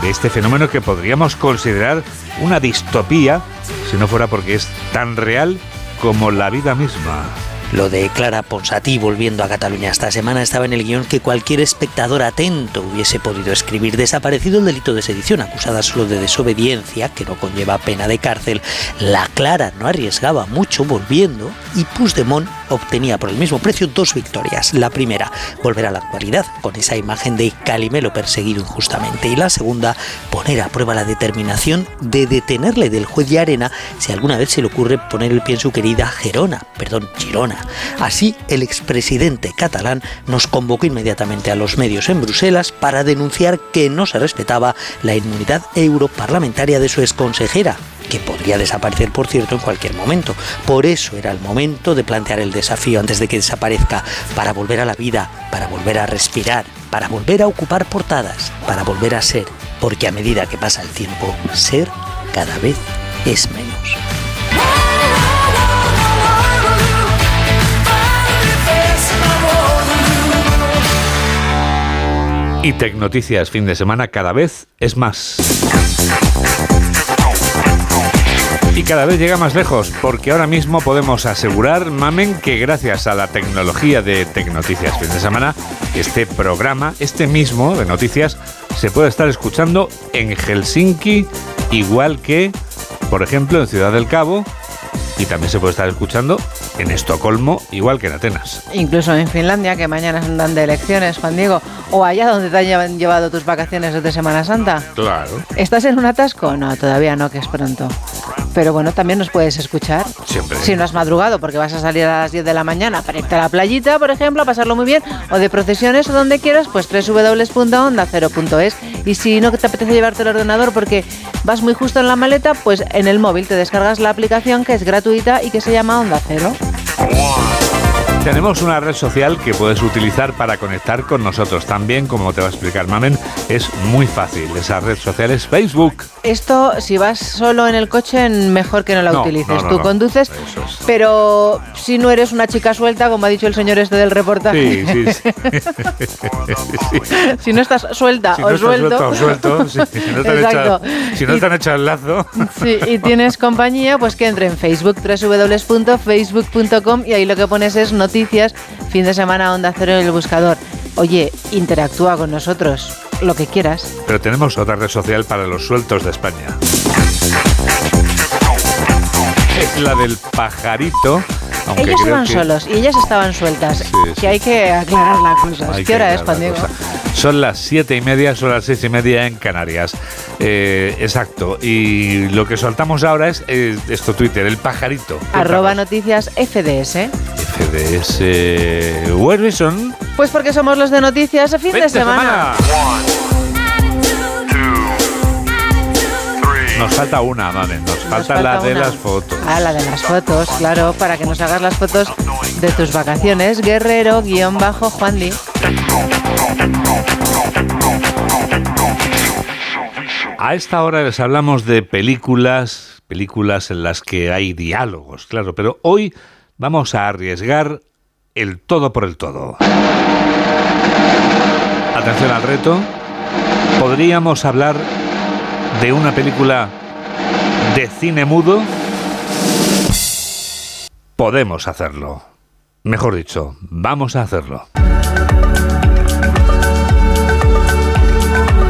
Speaker 1: de este fenómeno que podríamos considerar una distopía, si no fuera porque es tan real como la vida misma.
Speaker 35: Lo de Clara Ponsatí volviendo a Cataluña esta semana estaba en el guion que cualquier espectador atento hubiese podido escribir. Desaparecido el delito de sedición, acusada solo de desobediencia, que no conlleva pena de cárcel, la Clara no arriesgaba mucho volviendo y Puigdemont obtenía por el mismo precio dos victorias. La primera, volver a la actualidad con esa imagen de Calimelo perseguido injustamente. Y la segunda, poner a prueba la determinación de detenerle del juez de arena si alguna vez se le ocurre poner el pie en su querida Gerona, perdón, Girona. Así, el expresidente catalán nos convocó inmediatamente a los medios en Bruselas para denunciar que no se respetaba la inmunidad europarlamentaria de su exconsejera, que podría desaparecer, por cierto, en cualquier momento. Por eso era el momento de plantear el desafío antes de que desaparezca, para volver a la vida, para volver a respirar, para volver a ocupar portadas, para volver a ser, porque a medida que pasa el tiempo, ser cada vez es menos.
Speaker 1: Y Tecnoticias fin de semana cada vez es más. Y cada vez llega más lejos, porque ahora mismo podemos asegurar, Mamen, que gracias a la tecnología de Tecnoticias fin de semana, este programa, este mismo de noticias, se puede estar escuchando en Helsinki, igual que, por ejemplo, en Ciudad del Cabo, y también se puede estar escuchando en Estocolmo, igual que en Atenas.
Speaker 36: Incluso en Finlandia, que mañana andan de elecciones, Juan Diego, o allá donde te han llevado tus vacaciones de Semana Santa.
Speaker 1: Claro.
Speaker 36: ¿Estás en un atasco? No, todavía no, que es pronto. Pero bueno, también nos puedes escuchar.
Speaker 1: Siempre.
Speaker 36: Si no has madrugado, porque vas a salir a las 10 de la mañana para irte a la playita, por ejemplo, a pasarlo muy bien, o de procesiones o donde quieras, pues www.onda0.es. Y si no te apetece llevarte el ordenador porque vas muy justo en la maleta, pues en el móvil te descargas la aplicación que es gratuita y que se llama Onda Cero.
Speaker 1: Tenemos una red social que puedes utilizar para conectar con nosotros. También, como te va a explicar Mamen, es muy fácil. Esa red social es Facebook.
Speaker 36: Esto, si vas solo en el coche, mejor que no la
Speaker 1: No,
Speaker 36: utilices.
Speaker 1: no, no,
Speaker 36: Tú
Speaker 1: no.
Speaker 36: conduces, pero si no eres una chica suelta, como ha dicho el señor este del reportaje.
Speaker 1: Sí, sí, sí.
Speaker 36: si no estás suelta
Speaker 1: Si
Speaker 36: o
Speaker 1: no
Speaker 36: suelto.
Speaker 1: suelto o suelto, sí, si no te han
Speaker 36: Exacto.
Speaker 1: echado, si no te han echado el lazo.
Speaker 36: Sí, y tienes compañía, pues que entre en Facebook, www.facebook.com y ahí lo que pones es noticias, fin de semana, onda cero en el buscador. Oye, interactúa con nosotros, lo que quieras.
Speaker 1: Pero tenemos otra red social para los sueltos de España. Es la del pajarito. Aunque
Speaker 36: Ellos
Speaker 1: creo
Speaker 36: iban
Speaker 1: que-
Speaker 36: solos y ellas estaban sueltas.
Speaker 1: sí.
Speaker 36: Que hay que aclarar las cosas.
Speaker 1: Hay
Speaker 36: ¿Qué
Speaker 1: que
Speaker 36: hora es, Juan
Speaker 1: la
Speaker 36: Diego?
Speaker 1: cosa. Son las siete y media, son las seis y media en Canarias. Eh, exacto. Y lo que soltamos ahora es eh, esto Twitter, el pajarito.
Speaker 36: Arroba noticias FDS.
Speaker 1: FDS Werrison.
Speaker 36: Pues porque somos los de noticias, fin de semana.
Speaker 1: Nos falta una, mamen. Nos falta,
Speaker 36: falta
Speaker 1: la de las fotos.
Speaker 36: Ah, la de las fotos, claro, para que nos hagas las fotos de tus vacaciones. Guerrero, guion bajo, Juan Lee.
Speaker 1: A esta hora les hablamos de películas, películas en las que hay diálogos, claro, pero hoy vamos a arriesgar el todo por el todo. Atención al reto. Podríamos hablar de una película de cine mudo. Podemos hacerlo. Mejor dicho, vamos a hacerlo.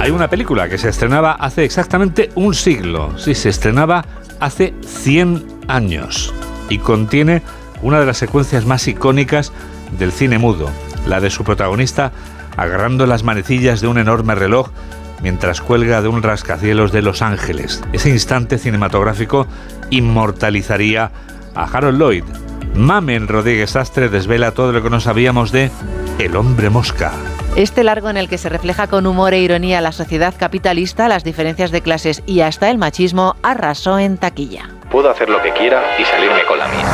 Speaker 1: Hay una película que se estrenaba hace exactamente un siglo. Sí, se estrenaba hace 100 años. Y contiene una de las secuencias más icónicas del cine mudo. La de su protagonista agarrando las manecillas de un enorme reloj mientras cuelga de un rascacielos de Los Ángeles. Ese instante cinematográfico inmortalizaría a Harold Lloyd. Mamen Rodríguez Astre desvela todo lo que no sabíamos de El hombre mosca.
Speaker 36: Este largo en el que se refleja con humor e ironía la sociedad capitalista, las diferencias de clases y hasta el machismo, arrasó en taquilla.
Speaker 37: Puedo hacer lo que quiera y salirme con la mía.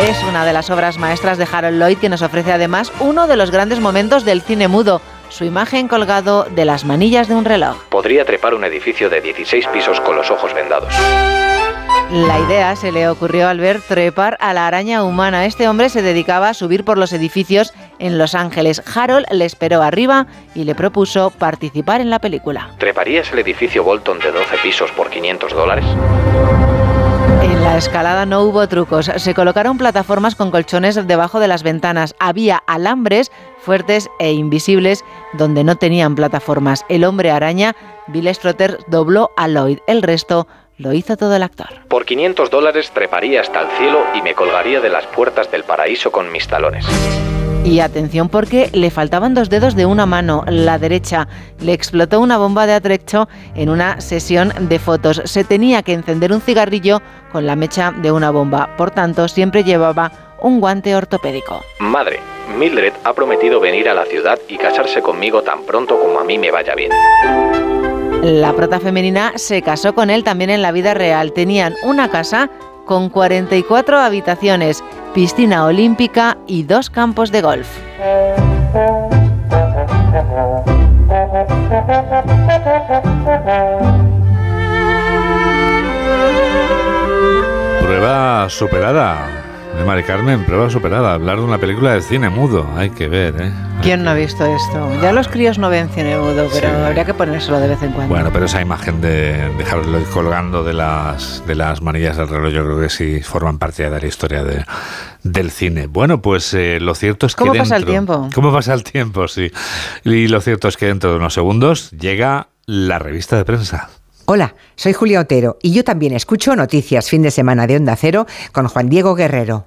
Speaker 36: Es una de las obras maestras de Harold Lloyd que nos ofrece además uno de los grandes momentos del cine mudo, su imagen colgado de las manillas de un reloj.
Speaker 37: Podría trepar un edificio de 16 pisos con los ojos vendados.
Speaker 36: La idea se le ocurrió al ver trepar a la araña humana. Este hombre se dedicaba a subir por los edificios en Los Ángeles. Harold le esperó arriba y le propuso participar en la película.
Speaker 37: ¿Treparías el edificio Bolton de 12 pisos por 500 dólares?
Speaker 36: La escalada no hubo trucos. Se colocaron plataformas con colchones debajo de las ventanas. Había alambres fuertes e invisibles donde no tenían plataformas. El hombre araña, Bill Strotter, dobló a Lloyd. El resto lo hizo todo el actor.
Speaker 37: Por 500 dólares treparía hasta el cielo y me colgaría de las puertas del paraíso con mis talones.
Speaker 36: Y atención porque le faltaban dos dedos de una mano, la derecha. Le explotó una bomba de atrecho en una sesión de fotos. Se tenía que encender un cigarrillo con la mecha de una bomba. Por tanto, siempre llevaba un guante ortopédico.
Speaker 37: Madre, Mildred ha prometido venir a la ciudad y casarse conmigo tan pronto como a mí me vaya bien.
Speaker 36: La prota femenina se casó con él también en la vida real. Tenían una casa con 44 habitaciones, piscina olímpica y dos campos de golf.
Speaker 1: Prueba superada. De Mari Carmen, prueba superada. Hablar de una película de cine mudo. Hay que ver, ¿eh?
Speaker 36: ¿Quién no ha visto esto? Ya los críos no ven cine mudo, pero
Speaker 1: Sí.
Speaker 36: habría que ponérselo de vez en cuando.
Speaker 1: Bueno, pero esa imagen de dejarlo colgando de las, de las manillas del reloj, yo creo que sí forman parte de la historia de, del cine. Bueno, pues eh, lo cierto es que.
Speaker 36: ¿Cómo pasa el
Speaker 1: dentro-
Speaker 36: tiempo?
Speaker 1: ¿Cómo pasa el tiempo? Sí. Y lo cierto es que dentro de unos segundos llega la revista de prensa.
Speaker 38: Hola, soy Julia Otero y yo también escucho Noticias Fin de Semana de Onda Cero con Juan Diego Guerrero.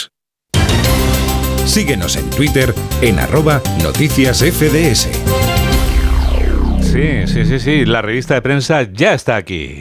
Speaker 2: Síguenos en Twitter en arroba noticias FDS.
Speaker 1: Sí, sí, sí, sí, la revista de prensa ya está aquí.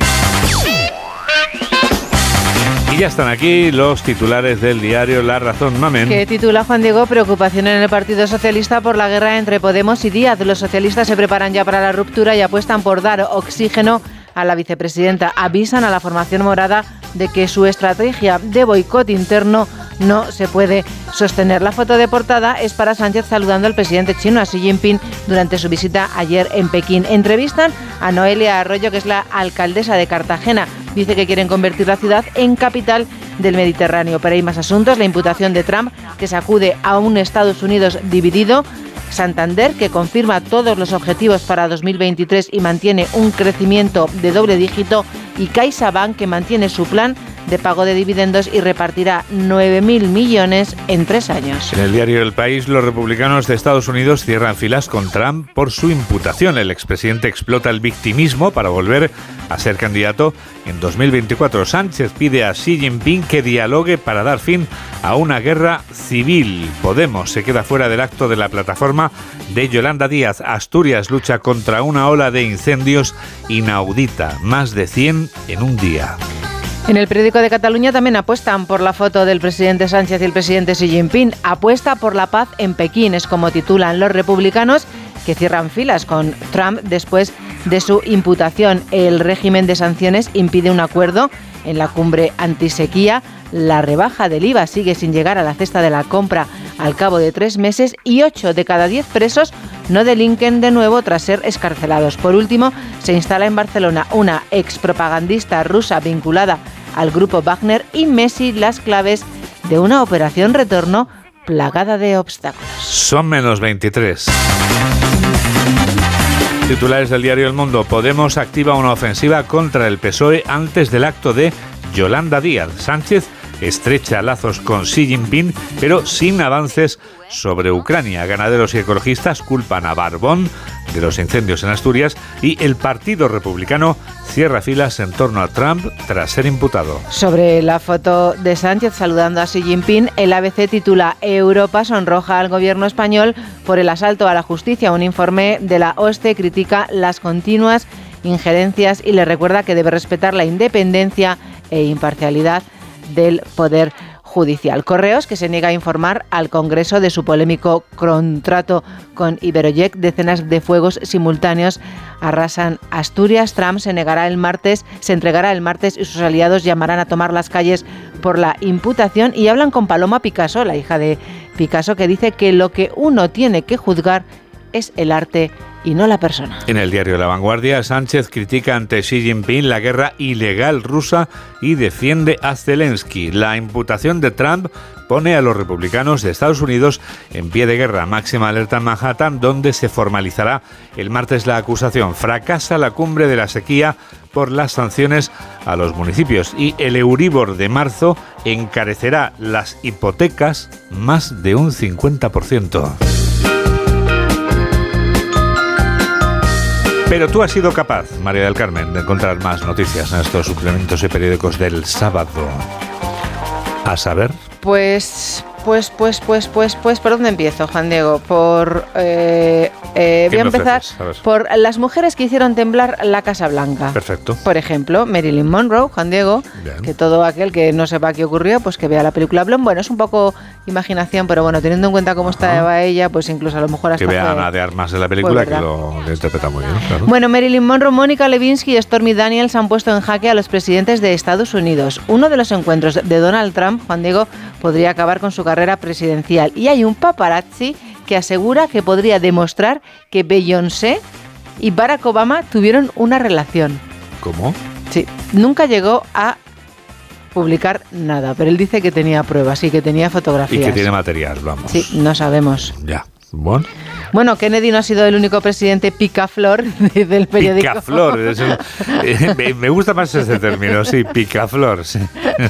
Speaker 1: Y ya están aquí los titulares del diario La Razón Mamen.
Speaker 36: Que titula Juan Diego Preocupación en el Partido Socialista por la guerra entre Podemos y Díaz. Los socialistas se preparan ya para la ruptura y apuestan por dar oxígeno a la vicepresidenta. Avisan a la formación morada de que su estrategia de boicot interno no se puede sostener. La foto de portada es para Sánchez saludando al presidente chino, a Xi Jinping, durante su visita ayer en Pekín. Entrevistan a Noelia Arroyo, que es la alcaldesa de Cartagena. Dice que quieren convertir la ciudad en capital del Mediterráneo. Pero hay más asuntos. La imputación de Trump, que sacude a un Estados Unidos dividido. Santander, que confirma todos los objetivos para 2023 y mantiene un crecimiento de doble dígito, y CaixaBank, que mantiene su plan de pago de dividendos y repartirá 9.000 millones en tres años.
Speaker 1: En el diario El País, los republicanos de Estados Unidos cierran filas con Trump por su imputación. El expresidente explota el victimismo para volver a ser candidato en 2024. Sánchez pide a Xi Jinping que dialogue para dar fin a una guerra civil. Podemos se queda fuera del acto de la plataforma de Yolanda Díaz. Asturias lucha contra una ola de incendios inaudita, más de 100 en un día.
Speaker 36: En el periódico de Cataluña también apuestan por la foto del presidente Sánchez y el presidente Xi Jinping. Apuesta por la paz en Pekín, es como titulan los republicanos que cierran filas con Trump después de su imputación. El régimen de sanciones impide un acuerdo en la cumbre antisequía. La rebaja del IVA sigue sin llegar a la cesta de la compra al cabo de tres meses y ocho de cada diez presos no delinquen de nuevo tras ser escarcelados. Por último, se instala en Barcelona una ex propagandista rusa vinculada al grupo Wagner y Messi las claves de una operación retorno plagada de obstáculos.
Speaker 1: Son menos 23. Titulares del diario El Mundo. Podemos activa una ofensiva contra el PSOE antes del acto de Yolanda Díaz. Sánchez estrecha lazos con Xi Jinping, pero sin avances sobre Ucrania. Ganaderos y ecologistas culpan a Barbón de los incendios en Asturias y el Partido Republicano cierra filas en torno a Trump tras ser imputado.
Speaker 36: Sobre la foto de Sánchez saludando a Xi Jinping, el ABC titula Europa sonroja al gobierno español por el asalto a la justicia. Un informe de la OSCE critica las continuas injerencias y le recuerda que debe respetar la independencia e imparcialidad del Poder Judicial. Correos que se niega a informar al Congreso de su polémico contrato con Iberoyec. Decenas de fuegos simultáneos arrasan Asturias. Trump se negará el martes, se entregará el martes y sus aliados llamarán a tomar las calles por la imputación y hablan con Paloma Picasso, la hija de Picasso, que dice que lo que uno tiene que juzgar es el arte y no la persona.
Speaker 1: En el diario La Vanguardia, Sánchez critica ante Xi Jinping la guerra ilegal rusa y defiende a Zelensky. La imputación de Trump pone a los republicanos de Estados Unidos en pie de guerra. Máxima alerta en Manhattan, donde se formalizará el martes la acusación. Fracasa la cumbre de la sequía por las sanciones a los municipios y el Euribor de marzo encarecerá las hipotecas más de un 50%. Pero tú has sido capaz, María del Carmen, de encontrar más noticias en estos suplementos y periódicos del sábado. A saber.
Speaker 36: Pues, pues, pues, pues, pues, pues, ¿por dónde empiezo, Juan Diego? Por, eh, eh, voy a empezar por las mujeres que hicieron temblar la Casa Blanca.
Speaker 1: Perfecto.
Speaker 36: Por ejemplo, Marilyn Monroe, Juan Diego, que todo aquel que no sepa qué ocurrió, pues que vea la película Blonde. Bueno, es un poco imaginación, pero bueno, teniendo en cuenta cómo estaba ella, pues incluso a lo mejor hasta
Speaker 1: que vea Ana de Armas de la película, que lo interpreta muy bien. Claro.
Speaker 36: Bueno, Marilyn Monroe, Mónica Lewinsky y Stormy Daniels han puesto en jaque a los presidentes de Estados Unidos. Uno de los encuentros de Donald Trump, Juan Diego, podría acabar con su carrera presidencial. Y hay un paparazzi que asegura que podría demostrar que Beyoncé y Barack Obama tuvieron una relación.
Speaker 1: ¿Cómo?
Speaker 36: Sí, nunca llegó a publicar nada, pero él dice que tenía pruebas y que tenía
Speaker 1: Y
Speaker 36: fotografías.
Speaker 1: que tiene material, vamos.
Speaker 36: Sí, no sabemos.
Speaker 1: Ya. Bueno.
Speaker 36: Bueno, Kennedy no ha sido el único presidente picaflor del periódico.
Speaker 1: Picaflor. es un- eh, me, gusta más ese término, sí, picaflor. sí.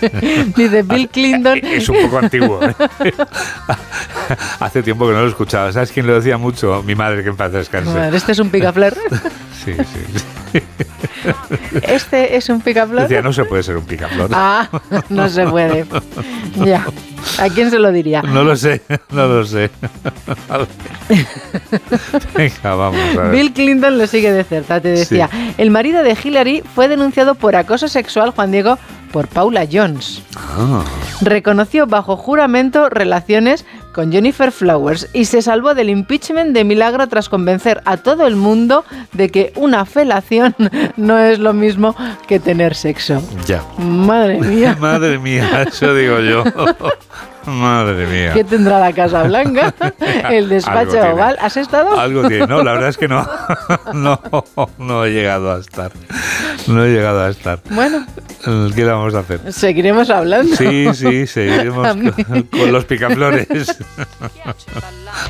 Speaker 36: Dice Bill Clinton.
Speaker 1: Es un poco antiguo. ¿eh? Hace tiempo que no lo escuchaba. ¿Sabes quién lo decía mucho? Mi madre, que en paz descanse.
Speaker 36: Bueno, este es un picaflor.
Speaker 1: Sí, sí.
Speaker 36: Este es un picaflor.
Speaker 1: Decía, no se puede ser un picaflor.
Speaker 36: Ah, no se puede. Ya. ¿A quién se lo diría?
Speaker 1: No lo sé, no lo sé. Venga, vamos a ver.
Speaker 36: Bill Clinton lo sigue de cerca, te decía. El marido de Hillary fue denunciado por acoso sexual, Juan Diego, por Paula Jones.
Speaker 1: Ah.
Speaker 36: Reconoció bajo juramento relaciones con Jennifer Flowers y se salvó del impeachment de milagro tras convencer a todo el mundo de que una felación no es lo mismo que tener sexo.
Speaker 1: Ya.
Speaker 36: Madre mía.
Speaker 1: Madre mía, eso digo yo. Madre mía.
Speaker 36: ¿Qué tendrá la Casa Blanca? El despacho oval. ¿Has estado?
Speaker 1: Algo tiene. No, la verdad es que no. No, no he llegado a estar. No he llegado a estar.
Speaker 36: Bueno,
Speaker 1: ¿Qué le vamos a hacer?
Speaker 36: seguiremos hablando.
Speaker 1: Sí, sí, seguiremos con, con los picaflores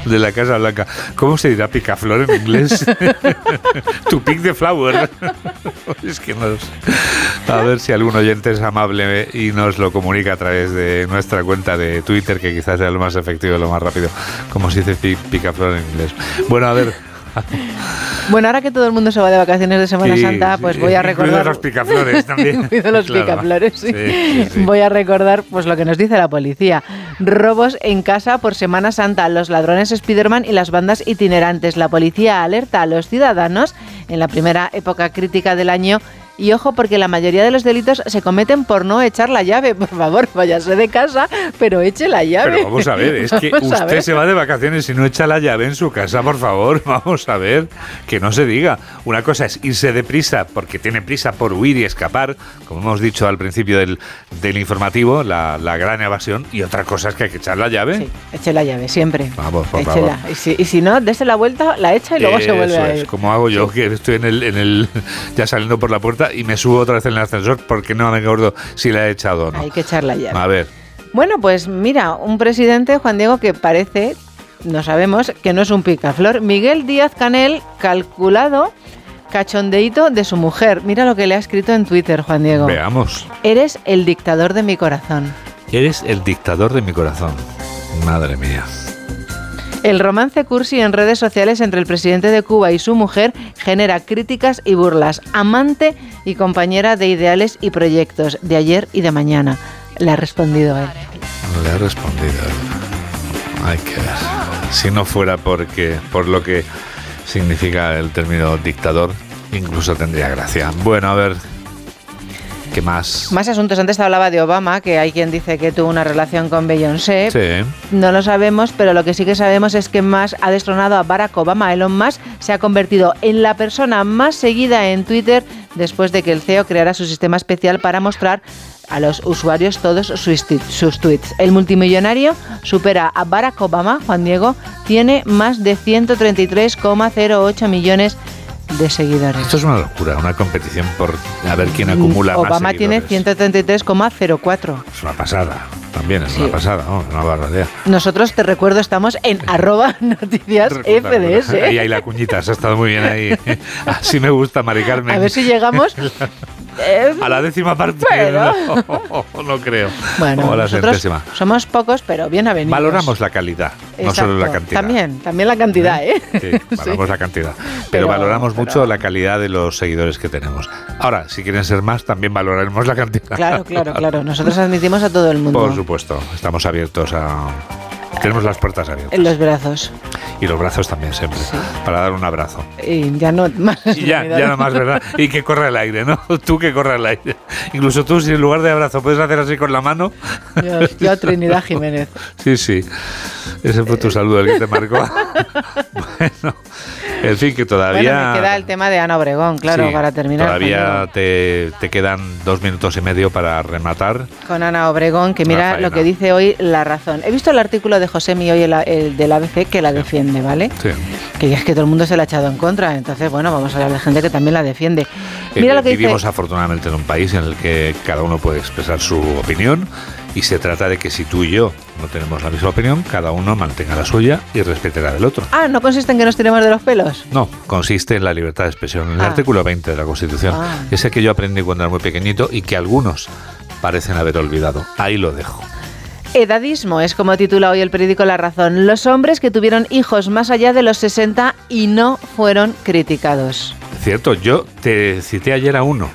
Speaker 1: de la Casa Blanca. ¿Cómo se dirá picaflor en inglés? tu pick de flower. es que no sé. A ver si algún oyente es amable y nos lo comunica a través de nuestra cuenta de Twitter, que quizás sea lo más efectivo y lo más rápido. Como se dice pi- picaflor en inglés. Bueno, a ver.
Speaker 36: Bueno, ahora que todo el mundo se va de vacaciones de Semana
Speaker 1: Sí,
Speaker 36: Santa, pues
Speaker 1: sí,
Speaker 36: voy a recordar.
Speaker 1: los picaflores también.
Speaker 36: Los
Speaker 1: Claro.
Speaker 36: picaflores, sí. Voy a recordar pues lo que nos dice la policía. Robos en casa por Semana Santa, los ladrones Spiderman y las bandas itinerantes. La policía alerta a los ciudadanos en la primera época crítica del año. Y ojo, porque la mayoría de los delitos se cometen por no echar la llave. Por favor, váyase de casa, pero eche la llave.
Speaker 1: Pero vamos a ver, es que
Speaker 36: Vamos
Speaker 1: usted se va de vacaciones y no echa la llave en su casa, por favor. Vamos a ver, que no se diga. Una cosa es irse deprisa porque tiene prisa por huir y escapar, como hemos dicho al principio del, del informativo, la, la gran evasión, y otra cosa es que hay que echar la llave.
Speaker 36: Eche la llave, siempre.
Speaker 1: Vamos, por
Speaker 36: Échela.
Speaker 1: favor.
Speaker 36: Y si, y si no, dése la vuelta, la echa y luego se vuelve
Speaker 1: Eso
Speaker 36: a
Speaker 1: es,
Speaker 36: ir.
Speaker 1: como hago yo, que estoy en el, en el ya saliendo por la puerta y me subo otra vez en el ascensor porque no me acuerdo si la he echado o no.
Speaker 36: Hay que echar la llave.
Speaker 1: A ver,
Speaker 36: Bueno, pues mira, un presidente, Juan Diego, que parece, no sabemos, que no es un picaflor. Miguel Díaz Canel, calculado cachondeíto de su mujer. Mira lo que le ha escrito en Twitter, Juan Diego.
Speaker 1: veamos.
Speaker 36: Eres el dictador de mi corazón.
Speaker 1: Eres el dictador de mi corazón. Madre mía.
Speaker 36: El romance cursi en redes sociales entre el presidente de Cuba y su mujer genera críticas y burlas. Amante y compañera de ideales y proyectos de ayer y de mañana. Le ha respondido él.
Speaker 1: Le ha respondido. Hay que ver. Si no fuera porque por lo que significa el término dictador, incluso tendría gracia. Bueno, a ver. ¿Qué más?
Speaker 36: Más asuntos. Antes te hablaba de Obama, que hay quien dice que tuvo una relación con Beyoncé.
Speaker 1: Sí.
Speaker 36: No lo sabemos, pero lo que sí que sabemos es que Musk ha destronado a Barack Obama. Elon Musk se ha convertido en la persona más seguida en Twitter después de que el CEO creara su sistema especial para mostrar a los usuarios todos sus, sus tweets. El multimillonario supera a Barack Obama, Juan Diego, tiene más de 133,08 millones de seguidores.
Speaker 1: Esto es una locura, una competición por a ver quién acumula más
Speaker 36: Mm, Obama tiene
Speaker 1: seguidores.
Speaker 36: 133,04.
Speaker 1: Es una pasada. También es
Speaker 36: Sí.
Speaker 1: una pasada, ¿no? una barbaridad.
Speaker 36: Nosotros, te recuerdo, estamos en arroba noticias FDS.
Speaker 1: Ahí hay la cuñita, has estado muy bien ahí. Así me gusta, Mari Carmen.
Speaker 36: A ver si llegamos. eh,
Speaker 1: A la décima parte.
Speaker 36: Pero-
Speaker 1: No, no creo.
Speaker 36: bueno,
Speaker 1: o a la
Speaker 36: nosotros
Speaker 1: centésima.
Speaker 36: somos pocos, pero bien avenidos.
Speaker 1: Valoramos la calidad, no solo la cantidad.
Speaker 36: También, también la cantidad, ¿eh?
Speaker 1: Sí, valoramos la cantidad. Pero,
Speaker 36: Pero-
Speaker 1: valoramos mucho la calidad de los seguidores que tenemos. Ahora, si quieren ser más, también valoraremos la cantidad.
Speaker 36: Claro, claro, claro. Nosotros admitimos a todo el mundo
Speaker 1: Por supuesto, estamos abiertos a. Tenemos las puertas abiertas.
Speaker 36: en los brazos.
Speaker 1: Y los brazos también, siempre. Para dar un abrazo.
Speaker 36: Y ya no más.
Speaker 1: Y ya, ya no más, ¿verdad? Y que corra el aire, ¿no? Tú que corra el aire. Incluso tú, si en lugar de abrazo puedes hacer así con la mano.
Speaker 36: Yo, yo, Trinidad Jiménez.
Speaker 1: Sí, sí. Ese fue tu saludo el que te marcó. bueno, en fin, que todavía.
Speaker 36: Bueno, me queda el tema de Ana Obregón, claro,
Speaker 1: Sí,
Speaker 36: para terminar.
Speaker 1: Todavía te, te quedan dos minutos y medio para rematar.
Speaker 36: con Ana Obregón, que mira lo que dice hoy La Razón. He visto el artículo de José Mi hoy, el, el del ABC, que la defiende, ¿vale?
Speaker 1: Sí.
Speaker 36: Que es que todo el mundo se la ha echado en contra. Entonces, bueno, vamos a hablar de gente que también la defiende. Mira
Speaker 1: Eh,
Speaker 36: lo que
Speaker 1: vivimos
Speaker 36: dice.
Speaker 1: afortunadamente en un país en el que cada uno puede expresar su opinión y se trata de que si tú y yo no tenemos la misma opinión, cada uno mantenga la suya y respete la del otro.
Speaker 36: Ah, ¿no consiste en que nos tiremos de los pelos?
Speaker 1: No, consiste en la libertad de expresión, en el
Speaker 36: Ah.
Speaker 1: artículo 20 de la Constitución.
Speaker 36: Ah.
Speaker 1: Ese que yo aprendí cuando era muy pequeñito y que algunos parecen haber olvidado. Ahí lo dejo.
Speaker 36: Edadismo es como titula hoy el periódico La Razón. Los hombres que tuvieron hijos más allá de los 60 y no fueron criticados.
Speaker 1: Cierto, yo te cité ayer a uno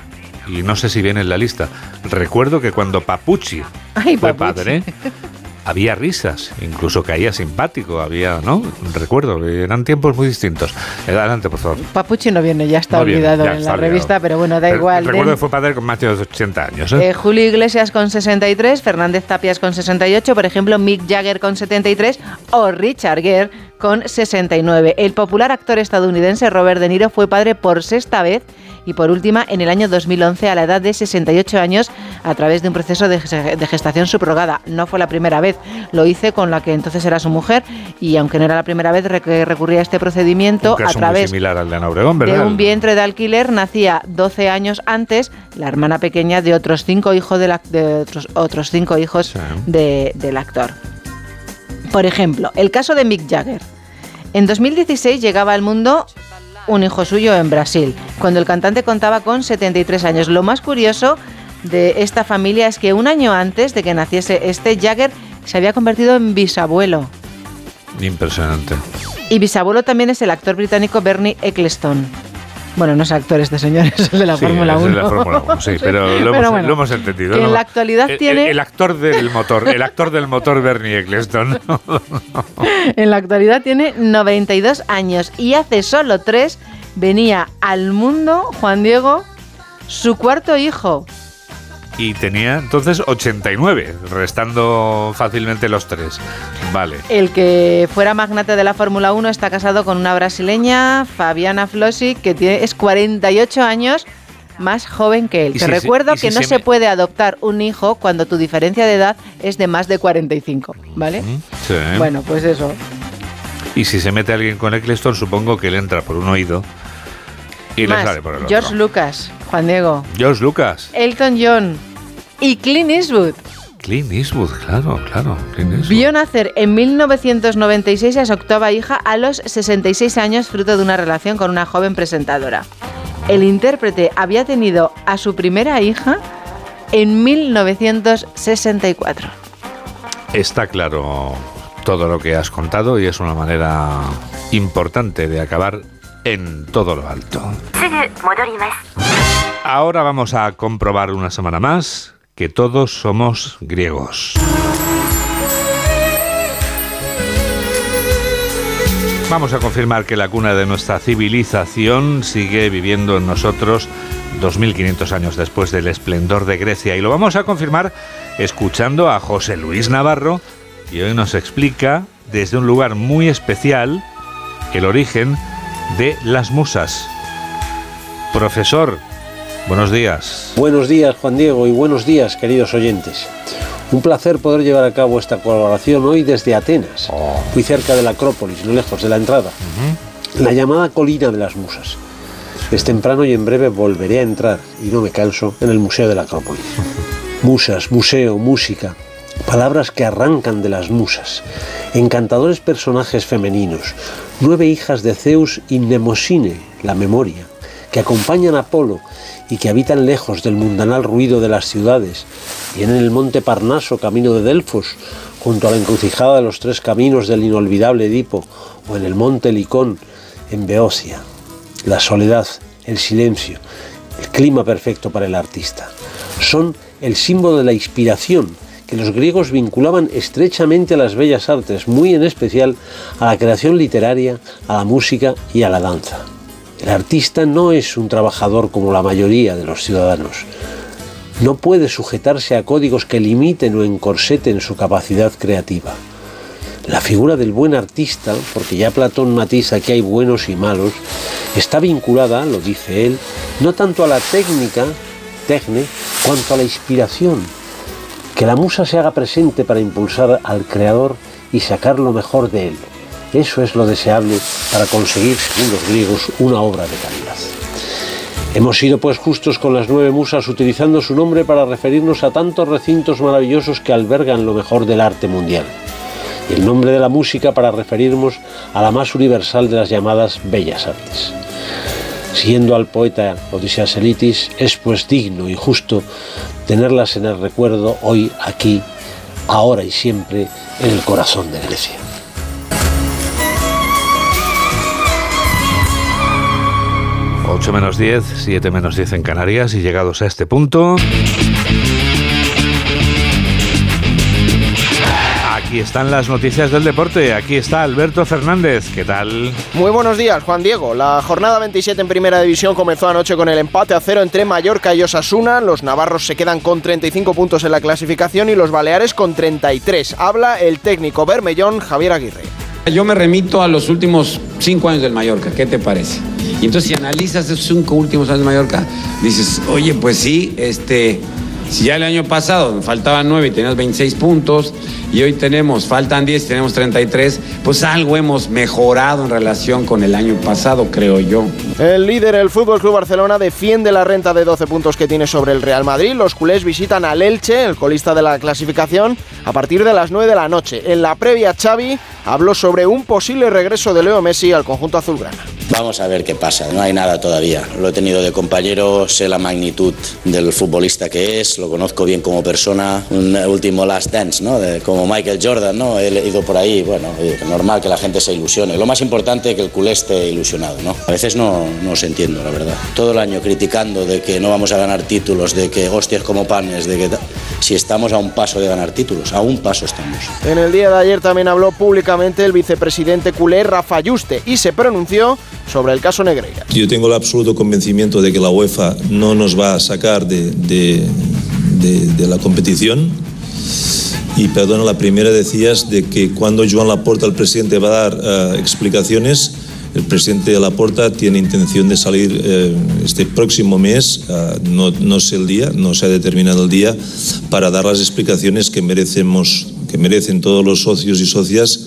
Speaker 1: y no sé si viene en la lista. Recuerdo que cuando Papucci
Speaker 36: Ay,
Speaker 1: fue padre, había risas, incluso caía simpático, había, ¿no? Recuerdo, eran tiempos muy distintos. Eh, Adelante, por favor.
Speaker 36: Papuchi no viene, ya está
Speaker 1: No viene,
Speaker 36: olvidado
Speaker 1: ya
Speaker 36: en
Speaker 1: está
Speaker 36: la
Speaker 1: olvidado.
Speaker 36: revista, pero bueno, da
Speaker 1: Pero
Speaker 36: igual.
Speaker 1: Recuerdo que fue padre con más de 80 años. ¿eh?
Speaker 36: Eh, Julio Iglesias con 63, Fernández Tapias con 68, por ejemplo, Mick Jagger con 73 o Richard Gere con 69. El popular actor estadounidense Robert De Niro fue padre por sexta vez y por última en el año 2011 a la edad de 68 años a través de un proceso de, ges- de gestación subrogada. No fue la primera vez, lo hice con la que entonces era su mujer y aunque no era la primera vez rec- recurría a este procedimiento a través
Speaker 1: similar al de Ana Obregón, ¿verdad?
Speaker 36: de un vientre de alquiler nacía 12 años antes la hermana pequeña de otros cinco hijos de, la- de otros, otros cinco hijos de- del actor. Por ejemplo, el caso de Mick Jagger. En 2016 llegaba al mundo un hijo suyo en Brasil, cuando el cantante contaba con 73 años. Lo más curioso de esta familia es que un año antes de que naciese este Jagger se había convertido en bisabuelo.
Speaker 1: Impresionante.
Speaker 36: Y bisabuelo también es el actor británico Bernie Eccleston. Bueno, no es actor este señor, es el de la
Speaker 1: Sí,
Speaker 36: Fórmula
Speaker 1: es
Speaker 36: 1.
Speaker 1: de la Fórmula 1, sí, pero lo, hemos,
Speaker 36: bueno,
Speaker 1: lo hemos entendido.
Speaker 36: que en la actualidad
Speaker 1: El-
Speaker 36: tiene-
Speaker 1: El, el actor del motor, el actor del motor Bernie Eccleston.
Speaker 36: En la actualidad tiene 92 años y hace solo tres venía al mundo Juan Diego, su cuarto hijo.
Speaker 1: y tenía entonces 89, restando fácilmente los tres. Vale.
Speaker 36: El que fuera magnate de la Fórmula 1 está casado con una brasileña, Fabiana Flossi, que tiene, es 48 años más joven que él.
Speaker 1: ¿Y
Speaker 36: Te
Speaker 1: si
Speaker 36: recuerdo
Speaker 1: si
Speaker 36: que no
Speaker 1: se
Speaker 36: se
Speaker 1: me-
Speaker 36: puede adoptar un hijo cuando tu diferencia de edad es de más de 45, ¿vale?
Speaker 1: Sí.
Speaker 36: Bueno, pues eso.
Speaker 1: Y si se mete alguien con Eccleston, supongo que él entra por un oído y le sale por el otro.
Speaker 36: George Lucas, Juan Diego,
Speaker 1: George Lucas.
Speaker 36: Elton John y Clint Eastwood.
Speaker 1: Clint Eastwood, claro, claro. Clint Eastwood.
Speaker 36: Vio nacer en 1996 a su octava hija a los 66 años fruto de una relación con una joven presentadora. El intérprete había tenido a su primera hija en 1964.
Speaker 1: Está claro todo lo que has contado y es una manera importante de acabar en todo lo alto. Ahora vamos a comprobar una semana más que todos somos griegos. Vamos a confirmar que la cuna de nuestra civilización sigue viviendo en nosotros 2500 años después del esplendor de Grecia y lo vamos a confirmar escuchando a José Luis Navarro y hoy nos explica desde un lugar muy especial el origen de las musas. Profesor, buenos días.
Speaker 39: Buenos días, Juan Diego, y buenos días, queridos oyentes. Un placer poder llevar a cabo esta colaboración hoy desde Atenas, muy cerca de la Acrópolis, no lejos de la entrada, la llamada Colina de las Musas. Es temprano y en breve volveré a entrar, y no me canso, en el Museo de la Acrópolis. Musas, museo, música, palabras que arrancan de las musas, encantadores personajes femeninos, nueve hijas de Zeus y Mnemosine, la memoria, que acompañan a Apolo y que habitan lejos del mundanal ruido de las ciudades, y en el monte Parnaso, camino de Delfos, junto a la encrucijada de los tres caminos del inolvidable Edipo, o en el monte Licón, en Beocia. La soledad, el silencio, el clima perfecto para el artista. Son el símbolo de la inspiración que los griegos vinculaban estrechamente a las bellas artes, muy en especial a la creación literaria, a la música y a la danza. El artista no es un trabajador como la mayoría de los ciudadanos. No puede sujetarse a códigos que limiten o encorseten su capacidad creativa. La figura del buen artista, porque ya Platón matiza que hay buenos y malos, está vinculada, lo dice él, no tanto a la técnica, tecne, cuanto a la inspiración. Que la musa se haga presente para impulsar al creador y sacar lo mejor de él. Eso es lo deseable para conseguir, según los griegos, una obra de calidad. Hemos sido pues justos con las nueve musas utilizando su nombre para referirnos a tantos recintos maravillosos que albergan lo mejor del arte mundial. Y el nombre de la música para referirnos a la más universal de las llamadas bellas artes. Siguiendo al poeta Odiseas Elitis, es pues digno y justo tenerlas en el recuerdo hoy, aquí, ahora y siempre, en el corazón de Grecia.
Speaker 1: 8 menos 10, 7 menos 10 en Canarias y llegados a este punto... Aquí están las noticias del deporte. Aquí está Alberto Fernández. ¿Qué tal?
Speaker 40: Muy buenos días, Juan Diego. La jornada 27 en Primera División comenzó anoche con el empate a cero entre Mallorca y Osasuna. Los navarros se quedan con 35 puntos en la clasificación y los baleares con 33. Habla el técnico Bermellón, Javier Aguirre.
Speaker 41: Yo me remito a los últimos cinco años del Mallorca. ¿Qué te parece? Y entonces si analizas esos cinco últimos años del Mallorca, dices, oye, pues sí, este, si ya el año pasado faltaban nueve y tenías 26 puntos, y hoy tenemos, faltan 10 y tenemos 33, pues algo hemos mejorado en relación con el año pasado, creo yo.
Speaker 40: El líder, el Fútbol Club Barcelona, defiende la renta de 12 puntos que tiene sobre el Real Madrid. Los culés visitan al Elche, el colista de la clasificación, a partir de las 9 de la noche. En la previa, Xavi habló sobre un posible regreso de Leo Messi al conjunto azulgrana.
Speaker 42: Vamos a ver qué pasa, no hay nada todavía. Lo he tenido de compañero, sé la magnitud del futbolista que es, lo conozco bien como persona, un último last dance, ¿no? De, como Michael Jordan, ¿no? He ido por ahí, bueno, normal que la gente se ilusione. Lo más importante es que el culé esté ilusionado, ¿no? A veces no, no se entiendo, la verdad. Todo el año criticando de que no vamos a ganar títulos, de que hostias como panes, de que... Si estamos a un paso de ganar títulos, a un paso estamos.
Speaker 40: En el día de ayer también habló públicamente el vicepresidente culé Rafa Yuste y se pronunció sobre el caso Negreira.
Speaker 43: Yo tengo el absoluto convencimiento de que la UEFA no nos va a sacar de, de, de, la competición. Y perdona, la primera decías de que cuando Joan Laporta, el presidente, va a dar uh, explicaciones, el presidente de Laporta tiene intención de salir eh, este próximo mes, uh, no, no, sé el día, no se ha determinado el día, para dar las explicaciones que, merecemos, que merecen todos los socios y socias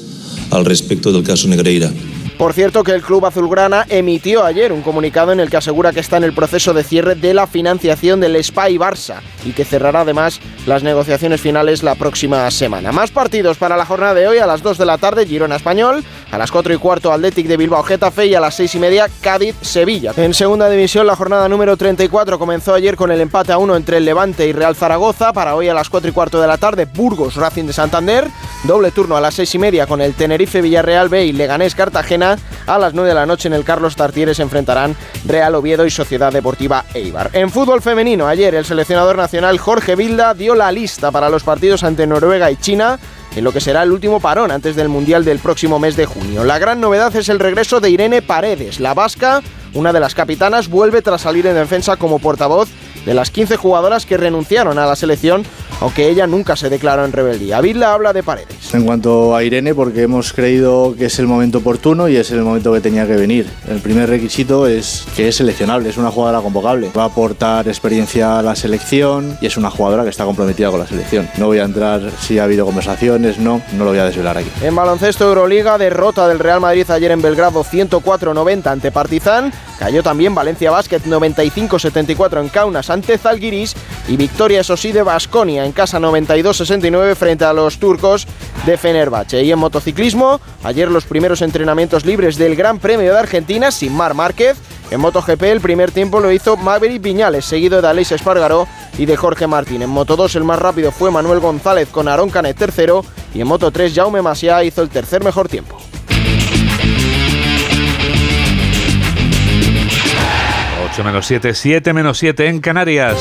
Speaker 43: al respecto del caso Negreira.
Speaker 40: Por cierto que el club azulgrana emitió ayer un comunicado en el que asegura que está en el proceso de cierre de la financiación del Spy Barça y que cerrará además las negociaciones finales la próxima semana. Más partidos para la jornada de hoy a las 2 de la tarde Girona Español, a las 4 y cuarto Athletic de Bilbao Getafe y a las 6 y media Cádiz Sevilla. En segunda división la jornada número 34 comenzó ayer con el empate a 1 entre el Levante y Real Zaragoza, para hoy a las 4 y cuarto de la tarde Burgos Racing de Santander, doble turno a las 6 y media con el Tenerife Villarreal B y Leganés Cartagena a las 9 de la noche en el Carlos Tartiere se enfrentarán Real Oviedo y Sociedad Deportiva Eibar. En fútbol femenino, ayer el seleccionador nacional Jorge Vilda dio la lista para los partidos ante Noruega y China en lo que será el último parón antes del Mundial del próximo mes de junio. La gran novedad es el regreso de Irene Paredes. La vasca, una de las capitanas, vuelve tras salir en defensa como portavoz de las 15 jugadoras que renunciaron a la selección, aunque ella nunca se declaró en rebeldía. Vilda habla de Paredes.
Speaker 44: En cuanto a Irene, porque hemos creído que es el momento oportuno y es el momento que tenía que venir. El primer requisito es que es seleccionable, es una jugadora convocable. Va a aportar experiencia a la selección y es una jugadora que está comprometida con la selección. No voy a entrar si ha habido conversaciones, no, no lo voy a desvelar aquí.
Speaker 40: En baloncesto Euroliga, derrota del Real Madrid ayer en Belgrado 104-90 ante Partizan. Cayó también Valencia Basket 95-74 en Kaunas ante Zalgiris y victoria eso sí de Basconia en casa 92-69 frente a los turcos de Fenerbahce. Y en motociclismo, ayer los primeros entrenamientos libres del Gran Premio de Argentina sin Mar Márquez. En MotoGP el primer tiempo lo hizo Maverick Viñales, seguido de Aleix Espargaró y de Jorge Martín. En Moto 2 el más rápido fue Manuel González con Aaron Canet tercero y en Moto 3 Jaume Masia hizo el tercer mejor tiempo.
Speaker 1: 8 menos 7, 7 menos 7 en Canarias.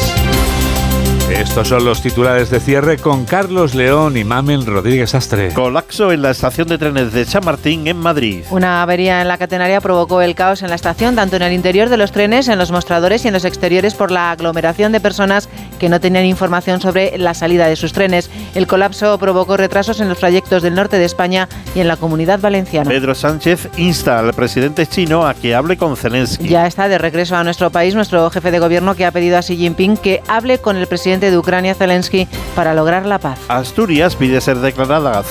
Speaker 1: Estos son los titulares de cierre con Carlos León y Mamen Rodríguez Astre.
Speaker 45: Colapso en la estación de trenes de Chamartín en Madrid.
Speaker 36: Una avería en la catenaria provocó el caos en la estación, tanto en el interior de los trenes, en los mostradores y en los exteriores por la aglomeración de personas que no tenían información sobre la salida de sus trenes. El colapso provocó retrasos en los trayectos del norte de España y en la comunidad valenciana.
Speaker 45: Pedro Sánchez insta al presidente chino a que hable con Zelensky.
Speaker 36: Ya está de regreso a nuestro país nuestro jefe de gobierno que ha pedido a Xi Jinping que hable con el presidente de Ucrania, Zelensky, para lograr la paz.
Speaker 45: Asturias pide ser declarada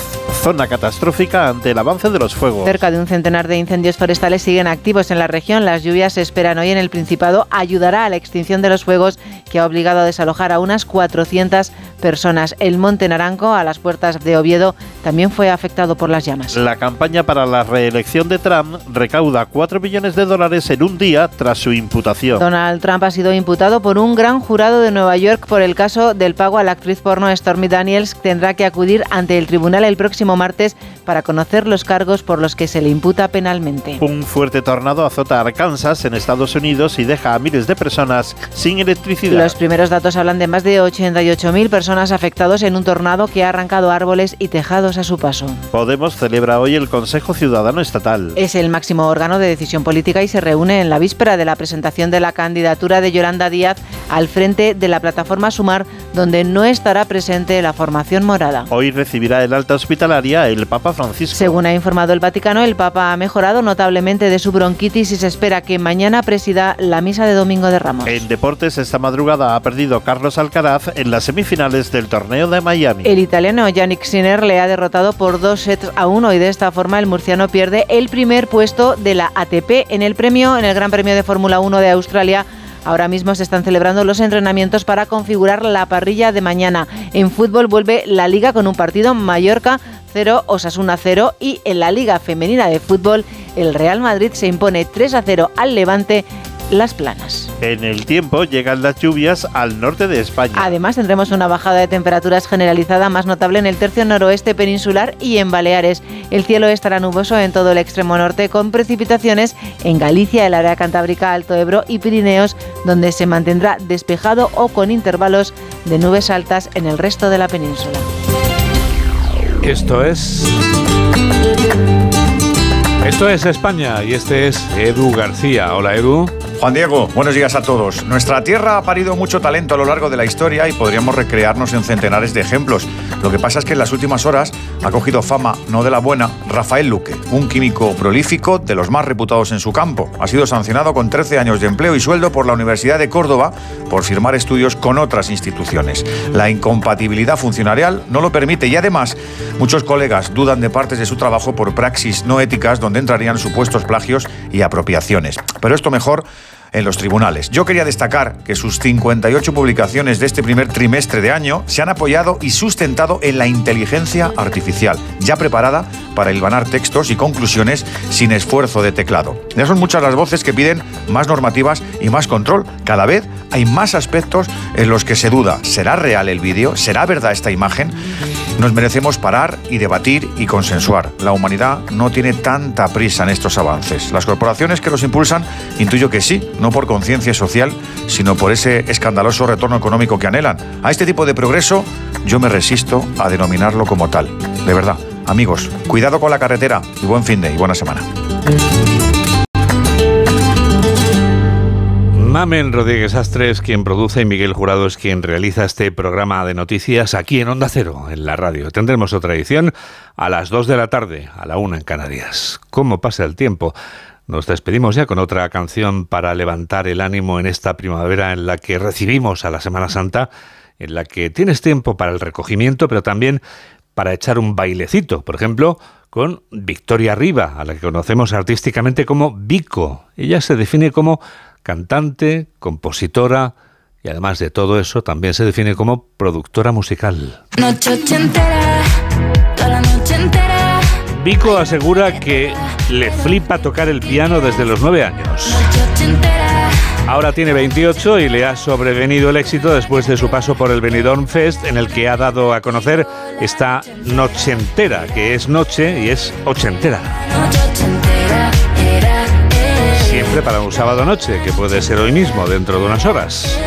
Speaker 45: zona catastrófica ante el avance de los fuegos.
Speaker 36: Cerca de un centenar de incendios forestales siguen activos en la región. Las lluvias se esperan hoy en el Principado. Ayudará a la extinción de los fuegos que ha obligado a desalojar a unas 400 personas. El Monte Naranco, a las puertas de Oviedo, también fue afectado por las llamas.
Speaker 45: La campaña para la reelección de Trump recauda 4 millones de dólares en un día tras su imputación.
Speaker 36: Donald Trump ha sido imputado por un gran jurado de Nueva York por el caso del pago a la actriz porno Stormy Daniels. Tendrá que acudir ante el tribunal el próximo martes para conocer los cargos por los que se le imputa penalmente.
Speaker 45: Un fuerte tornado azota Arkansas en Estados Unidos y deja a miles de personas sin electricidad.
Speaker 36: Los primeros datos hablan de más de 88.000 personas afectadas en un tornado que ha arrancado árboles y tejados a su paso.
Speaker 45: Podemos celebra hoy el Consejo Ciudadano Estatal.
Speaker 36: Es el máximo órgano de decisión política y se reúne en la víspera de la presentación de la candidatura de Yolanda Díaz al frente de la plataforma Sumar, donde no estará presente la formación morada.
Speaker 45: Hoy recibirá el alta hospitalaria el Papa Francisco.
Speaker 36: Según ha informado el Vaticano, el Papa ha mejorado notablemente de su bronquitis y se espera que mañana presida la misa de Domingo de Ramos.
Speaker 45: En deportes, esta madrugada ha perdido Carlos Alcaraz en las semifinales del torneo de Miami.
Speaker 36: El italiano Yannick Sinner le ha derrotado por dos sets a uno y de esta forma el murciano pierde el primer puesto de la ATP en el premio, en el Gran Premio de Fórmula 1 de Australia. Ahora mismo se están celebrando los entrenamientos para configurar la parrilla de mañana. En fútbol vuelve la liga con un partido Mallorca 0, Osasuna 0 y en la Liga Femenina de Fútbol el Real Madrid se impone 3 a 0 al Levante las planas.
Speaker 45: En el tiempo llegan las lluvias al norte de España.
Speaker 36: Además tendremos una bajada de temperaturas generalizada más notable en el tercio noroeste peninsular y en Baleares. El cielo estará nuboso en todo el extremo norte con precipitaciones en Galicia, el área cantábrica, Alto Ebro y Pirineos, donde se mantendrá despejado o con intervalos de nubes altas en el resto de la península.
Speaker 1: Esto es... Esto es España y este es Edu García. Hola Edu.
Speaker 46: Juan Diego, buenos días a todos. Nuestra tierra ha parido mucho talento a lo largo de la historia y podríamos recrearnos en centenares de ejemplos. Lo que pasa es que en las últimas horas ha cogido fama, no de la buena, Rafael Luque, un químico prolífico de los más reputados en su campo. Ha sido sancionado con 13 años de empleo y sueldo por la Universidad de Córdoba por firmar estudios con otras instituciones. La incompatibilidad funcionarial no lo permite y además muchos colegas dudan de partes de su trabajo por praxis no éticas donde entrarían supuestos plagios y apropiaciones. Pero esto mejor en los tribunales. Yo quería destacar que sus 58 publicaciones de este primer trimestre de año se han apoyado y sustentado en la inteligencia artificial, ya preparada para hilvanar textos y conclusiones sin esfuerzo de teclado. Ya son muchas las voces que piden más normativas y más control. Cada vez hay más aspectos en los que se duda, ¿será real el vídeo? ¿Será verdad esta imagen? Nos merecemos parar y debatir y consensuar. La humanidad no tiene tanta prisa en estos avances. Las corporaciones que los impulsan, intuyo que sí, no por conciencia social, sino por ese escandaloso retorno económico que anhelan. A este tipo de progreso yo me resisto a denominarlo como tal. De verdad, amigos, cuidado con la carretera y buen fin de y buena semana.
Speaker 1: Mamen Rodríguez Astres, quien produce, y Miguel Jurado es quien realiza este programa de noticias aquí en Onda Cero, en la radio. Tendremos otra edición a las 2 de la tarde, a la 1 en Canarias. ¿Cómo pasa el tiempo? Nos despedimos ya con otra canción para levantar el ánimo en esta primavera en la que recibimos a la Semana Santa, en la que tienes tiempo para el recogimiento, pero también para echar un bailecito, por ejemplo, con Victoria Riva, a la que conocemos artísticamente como Vico. Ella se define como cantante, compositora y además de todo eso también se define como productora musical. Vico asegura que le flipa tocar el piano desde los nueve años. Ahora tiene 28 y le ha sobrevenido el éxito después de su paso por el Benidorm Fest, en el que ha dado a conocer esta noche entera, que es noche y es ochentera. Siempre para un sábado noche, que puede ser hoy mismo, dentro de unas horas.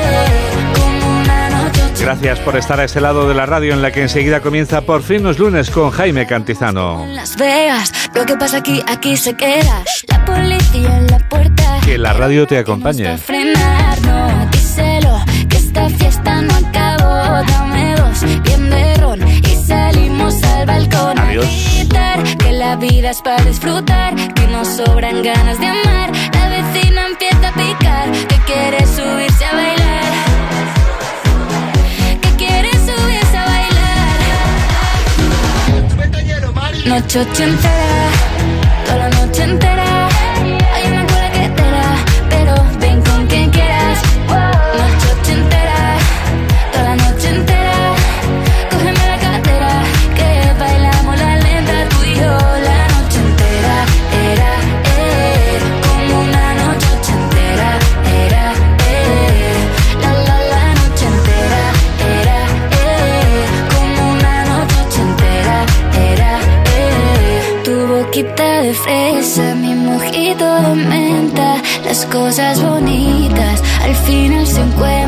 Speaker 1: Gracias por estar a este lado de la radio en la que enseguida comienza por fin los lunes con Jaime Cantizano.
Speaker 47: Las Vegas, lo que pasa aquí, aquí se queda. La policía en la puerta.
Speaker 1: Que la radio te acompañe.
Speaker 47: Frenar, no, díselo, que esta fiesta no acabó. Dame dos, bien de ron y salimos al balcón.
Speaker 1: Adiós.
Speaker 47: Que la vida es para disfrutar, que nos sobran ganas de amar. Noche ochentera, final se encuentran.